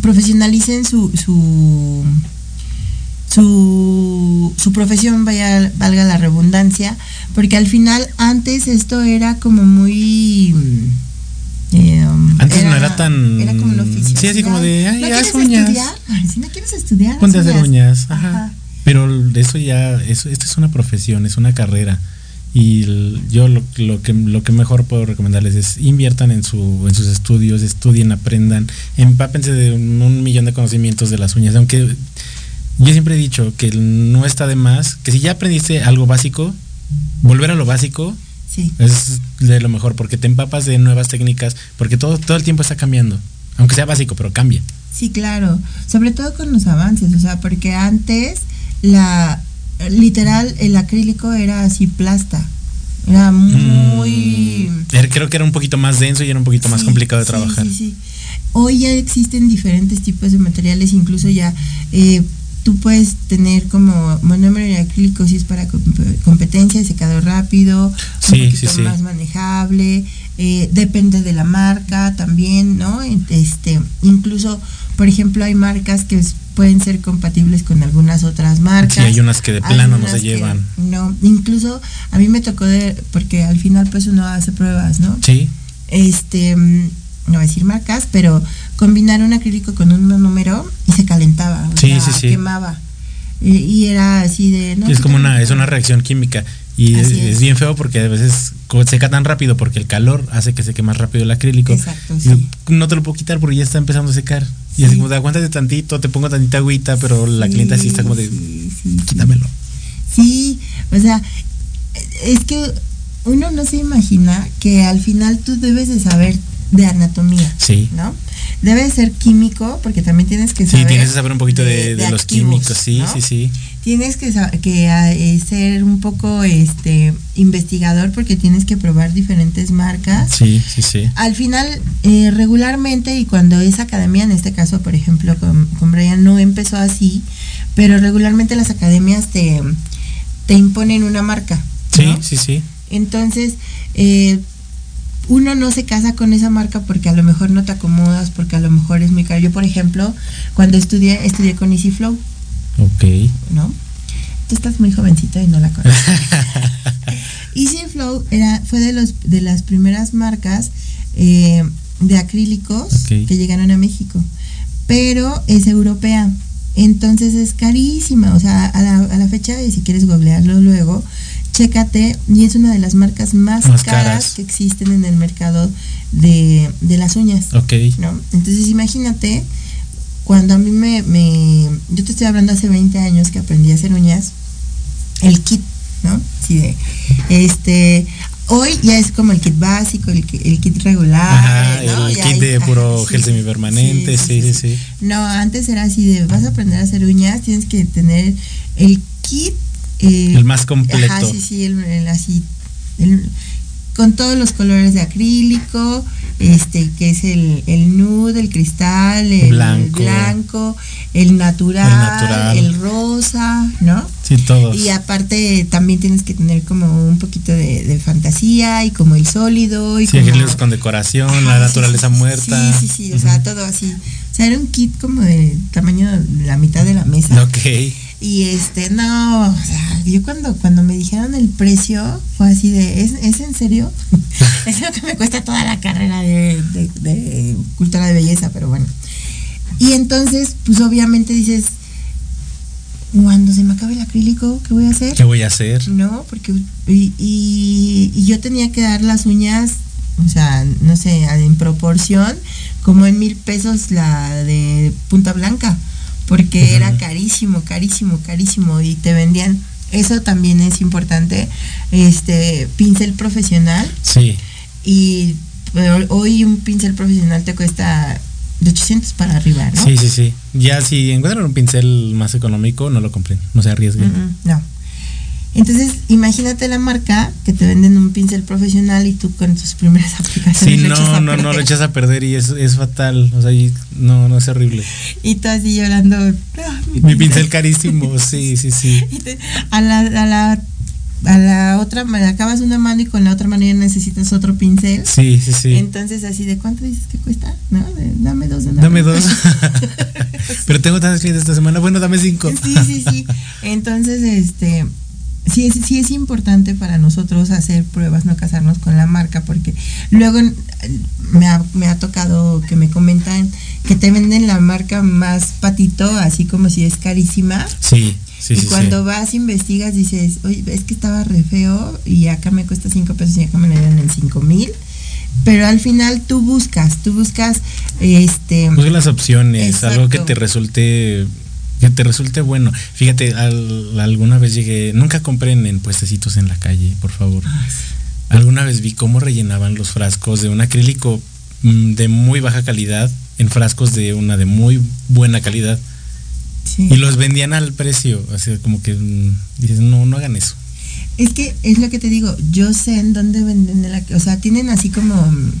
profesionalicen su, su su, su profesión, vaya, valga la redundancia, porque al final antes esto era como muy... eh, Antes no era tan. Era como un oficio. Sí, así como de. Ay, ¿No quieres uñas. estudiar? Si no quieres estudiar, Ponte a hacer uñas. Ajá. Pero eso ya, eso, esto es una profesión, es una carrera. Y el- yo lo, lo que lo que mejor puedo recomendarles es inviertan en su en sus estudios, estudien, aprendan, empápense de un, un millón de conocimientos de las uñas, aunque yo siempre he dicho que no está de más, que si ya aprendiste algo básico, volver a lo básico Sí. es de lo mejor porque te empapas de nuevas técnicas, porque todo todo el tiempo está cambiando, aunque sea básico, pero cambia. Sí, claro. Sobre todo con los avances, o sea, porque antes la literal el acrílico era así plasta. Era muy Era- Creo que era un poquito más denso y era un poquito más complicado de trabajar. Sí, sí. Hoy ya existen diferentes tipos de materiales, incluso ya eh, tú puedes tener como monómero y acrílico si es para comp- competencia, secado rápido, Sí, un poquito sí, sí. más manejable, eh, depende de la marca también, ¿no? Este, incluso, por ejemplo, hay marcas que pueden ser compatibles con algunas otras marcas. Sí, hay unas que de plano no se llevan. No, incluso a mí me tocó de, porque al final pues uno hace pruebas, ¿no? Sí. Este, mm, no voy a decir marcas, pero combinar un acrílico con un número y se calentaba, o Sí, sea, sí, sí. quemaba. Y, y era así de... no, es como una, es una reacción química. Y es, Así es es. bien feo porque a veces seca tan rápido porque el calor hace que seque más rápido el acrílico. Exacto, sí. No te lo puedo quitar porque ya está empezando a secar. Y así como de aguántate tantito, te pongo tantita agüita, pero la clienta sí está como de sí. quítamelo. Sí, o sea, es que uno no se imagina que al final tú debes de saber de anatomía, Sí. ¿no? Debes ser químico porque también tienes que Sí, saber... tienes que saber un poquito de, de los activos, químicos, sí, ¿no? sí, sí. Tienes que, que eh, ser un poco este investigador porque tienes que probar diferentes marcas. Sí, sí, sí. Al final, eh, regularmente, y cuando es academia, en este caso, por ejemplo, con, con Brian no empezó así, pero regularmente las academias te, te imponen una marca. Sí, sí, sí. Entonces, eh, uno no se casa con esa marca porque a lo mejor no te acomodas, porque a lo mejor es muy caro. Yo, por ejemplo, cuando estudié, estudié con Easy Flow, Ok. ¿no? Tú estás muy jovencito y no la conoces. Easy Flow era, fue de, los, de las primeras marcas eh, de acrílicos que llegaron a México, pero es europea. Entonces es carísima, o sea, a la, a la fecha, y si quieres googlearlo luego, chécate, y es una de las marcas más, Más caras, caras. que existen en el mercado de, de las uñas. Ok. ¿no? Entonces imagínate, cuando a mí me, me- yo te estoy hablando hace 20 años que aprendí a hacer uñas, el kit, ¿no? Sí, de, este, hoy ya es como el kit básico, el, ki- el kit regular, Ajá, ¿no? el Ya kit hay- de ajá, puro sí, gel sí. semipermanente, sí, sí, sí. No, antes era así de, vas a aprender a hacer uñas, tienes que tener el kit. Eh, El más completo. Ajá, sí, sí, el, el así, el- con todos los colores de acrílico, este, que es el, el nude, el cristal, el Blanco. blanco, el natural, El natural. el rosa, ¿no? Sí, todos. Y aparte también tienes que tener como un poquito de, de fantasía y como el sólido y Sí, como... con decoración, la Ajá, naturaleza sí, sí, muerta. Sí, sí, sí, o sea, todo así. O sea, era un kit como de tamaño de la mitad de la mesa. Ok. Y este, no, o sea, yo cuando, cuando me dijeron el precio, fue así de, ¿es, ¿es en serio? es lo que me cuesta toda la carrera de, de, de cultura de belleza, pero bueno. Y entonces, pues obviamente dices, cuando se me acabe el acrílico, ¿qué voy a hacer? ¿Qué voy a hacer? No, porque y, y- y yo tenía que dar las uñas, o sea, no sé, en proporción, como en mil pesos la de punta blanca, porque era carísimo, carísimo, carísimo, y te vendían, eso también es importante, este, pincel profesional, Sí. y pero hoy un pincel profesional te cuesta de 800 para arriba, ¿no? Sí, sí, sí. Ya si encuentran un pincel más económico, no lo compren, no se arriesguen. No. Entonces, imagínate la marca que te venden un pincel profesional y tú con tus primeras Sí, aplicaciones echas no, no, no lo echas a perder y es, es fatal. O sea, y- no, no es horrible. Y tú así llorando. "Ah, Mi pincel carísimo, sí, sí, sí. Te- a, la, a la a la otra mano, acabas una mano y con la otra mano ya necesitas otro pincel. Sí, sí, sí. Entonces así de cuánto dices que cuesta, ¿no? De, dame dos de una Dame vez. dos. Pero tengo tantos clientes esta semana. Bueno, dame cinco. Sí, sí, sí. Entonces, este, sí es, sí es importante para nosotros hacer pruebas, no casarnos con la marca, porque luego me ha, me ha tocado que me comentan que te venden la marca más patito, así como si es carísima. Sí, sí, y sí. cuando sí. vas, investigas, dices, oye, es que estaba re feo y acá me cuesta cinco pesos y acá me lo dieron en cinco mil. Pero al final tú buscas, tú buscas, este... Busca las opciones, algo que te resulte que te resulte bueno. Fíjate, al- alguna vez llegué, nunca compren en puestecitos en la calle, por favor. Alguna vez vi cómo rellenaban los frascos de un acrílico mm, de muy baja calidad en frascos de una de muy buena calidad Sí. y los vendían al precio, así como que mm, dices, no, no hagan eso. Es que es lo que te digo, yo sé en dónde venden la, o sea, tienen así como mm,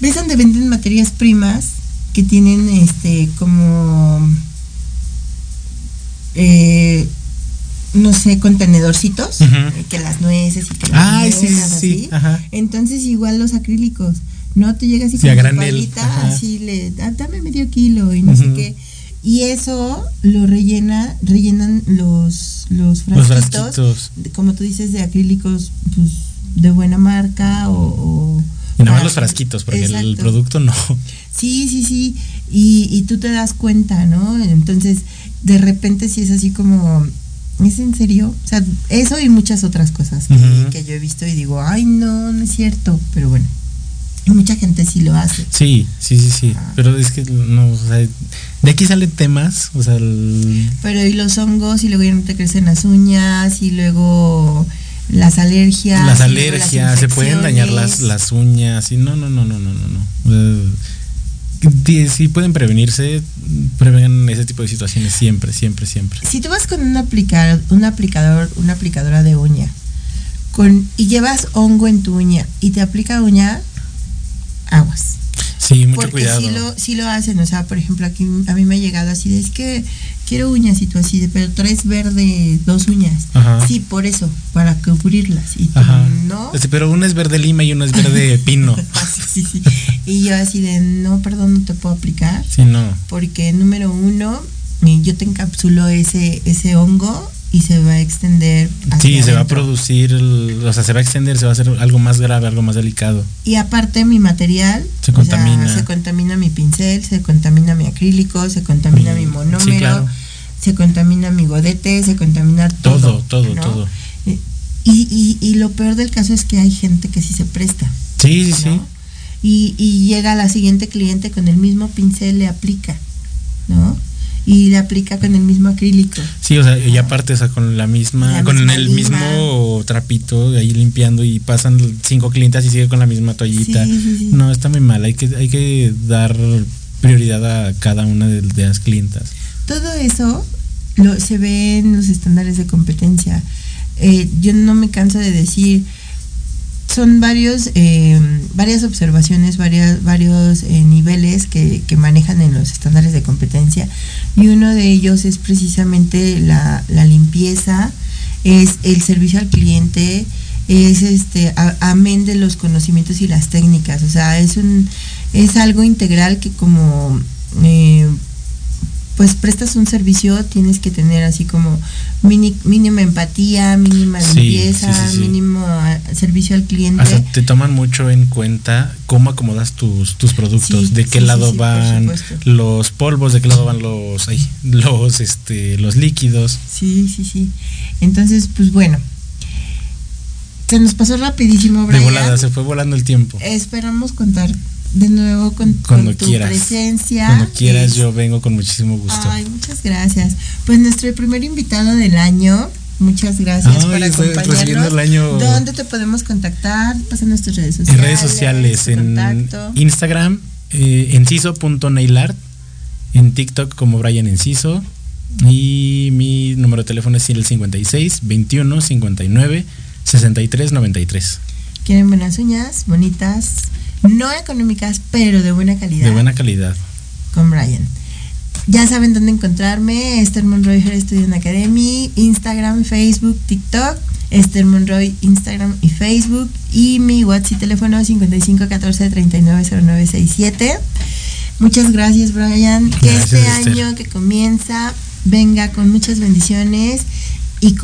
¿Ves donde venden materias primas que tienen este como eh, no sé, contenedorcitos, eh, que las nueces y que las sí, sí, así. ajá. Entonces igual los acrílicos, no te llega así Sí, con tu palita, así le, "Ah, dame medio kilo y no sé qué. Y eso lo rellena, rellenan los, los Los frasquitos, como tú dices, de acrílicos pues, de buena marca o... o Y nada más los frasquitos, porque el producto no. Sí, sí, sí. Y, y tú te das cuenta, ¿no? Entonces, de repente sí es así como, ¿es en serio? O sea, eso y muchas otras cosas que, que yo he visto y digo, ay, no, no es cierto. Pero bueno, mucha gente sí lo hace. Sí, sí, sí, sí. Pero es que no, o sea, de aquí salen temas, o sea, el- Pero y los hongos y luego ya no te crecen las uñas y luego las alergias. las alergias, se pueden dañar las, las uñas y no, no, no, no, no, no, no. Si pueden prevenirse, prevengan ese tipo de situaciones siempre, siempre, siempre. Si tú vas con un aplicador, un aplicador, una aplicadora de uña, con, y llevas hongo en tu uña y te aplica uña, aguas. Sí, mucho Porque cuidado. sí lo, sí lo hacen, o sea, por ejemplo, aquí a mí me ha llegado así de, es que quiero uñas y tú así de, pero traes verde dos uñas. Ajá. Sí, por eso, para cubrirlas. Y tú, Ajá. no. Este, pero uno es verde lima y uno es verde pino. Sí, sí. Y yo así de, no, perdón, no te puedo aplicar. Sí, no. Porque número uno, eh, yo te encapsulo ese, ese hongo y se va a extender. hacia Sí, se va a producir, el- o sea, se va a extender, se va a hacer algo más grave, algo más delicado. Y aparte mi material Se sea, contamina. se contamina mi pincel, se contamina mi acrílico, se contamina mi monómero, Sí, claro. Se contamina mi godete, se contamina todo. Todo, todo, ¿no? todo. Eh, Y, y, y lo peor del caso es que hay gente que sí se presta. Sí, sí, sí. ¿no? Y, y llega la siguiente cliente con el mismo pincel, le aplica, ¿no? Y le aplica con el mismo acrílico. Sí, o sea, y aparte, o sea, con la misma, La con misma el mismo trapito ahí limpiando y pasan cinco clientes y sigue con la misma toallita. Sí, sí, sí. No, está muy mal, hay que, hay que dar prioridad a cada una de, de las clientas. Todo eso lo, se ve en los estándares de competencia. Eh, yo no me canso de decir, son varios, eh, varias observaciones, varias, varios eh, niveles que, que manejan en los estándares de competencia y uno de ellos es precisamente la, la limpieza, es el servicio al cliente, es este amén de los conocimientos y las técnicas, o sea, es un es algo integral que como pues prestas un servicio, tienes que tener así como mini- mínima empatía, mínima limpieza, sí, sí, sí. mínimo ah, servicio al cliente. O sea, te toman mucho en cuenta cómo acomodas tus, tus productos, de qué lado van los polvos, de qué lado van los, ay, los, este, los líquidos. Sí, sí, sí. Entonces, pues bueno. Se nos pasó rapidísimo, De Brian. volada, se fue volando el tiempo. Esperamos contar de nuevo con, Cuando con tu quieras. presencia. Cuando quieras, Es- yo vengo con muchísimo gusto. Ay, muchas gracias. Pues nuestro primer invitado del año. Muchas gracias Ay, por acompañarnos. recibiendo el año- ¿Dónde te podemos contactar? Pasa nuestras redes en sociales. redes sociales, en contacto. Instagram, eh, enciso.nailart, en TikTok como Brian Enciso, y mi número de teléfono es el 56 21 59 63 93. Quieren buenas uñas, bonitas, no económicas, pero de buena calidad. De buena calidad. Con Brian. Ya saben dónde encontrarme, Esther Monroy Hair Student Academy, Instagram, Facebook, TikTok, Esther Monroy, Instagram y Facebook, y mi WhatsApp y teléfono 55 14 39 09 67. Muchas gracias, Brian. que Gracias, este Esther. año que comienza venga con muchas bendiciones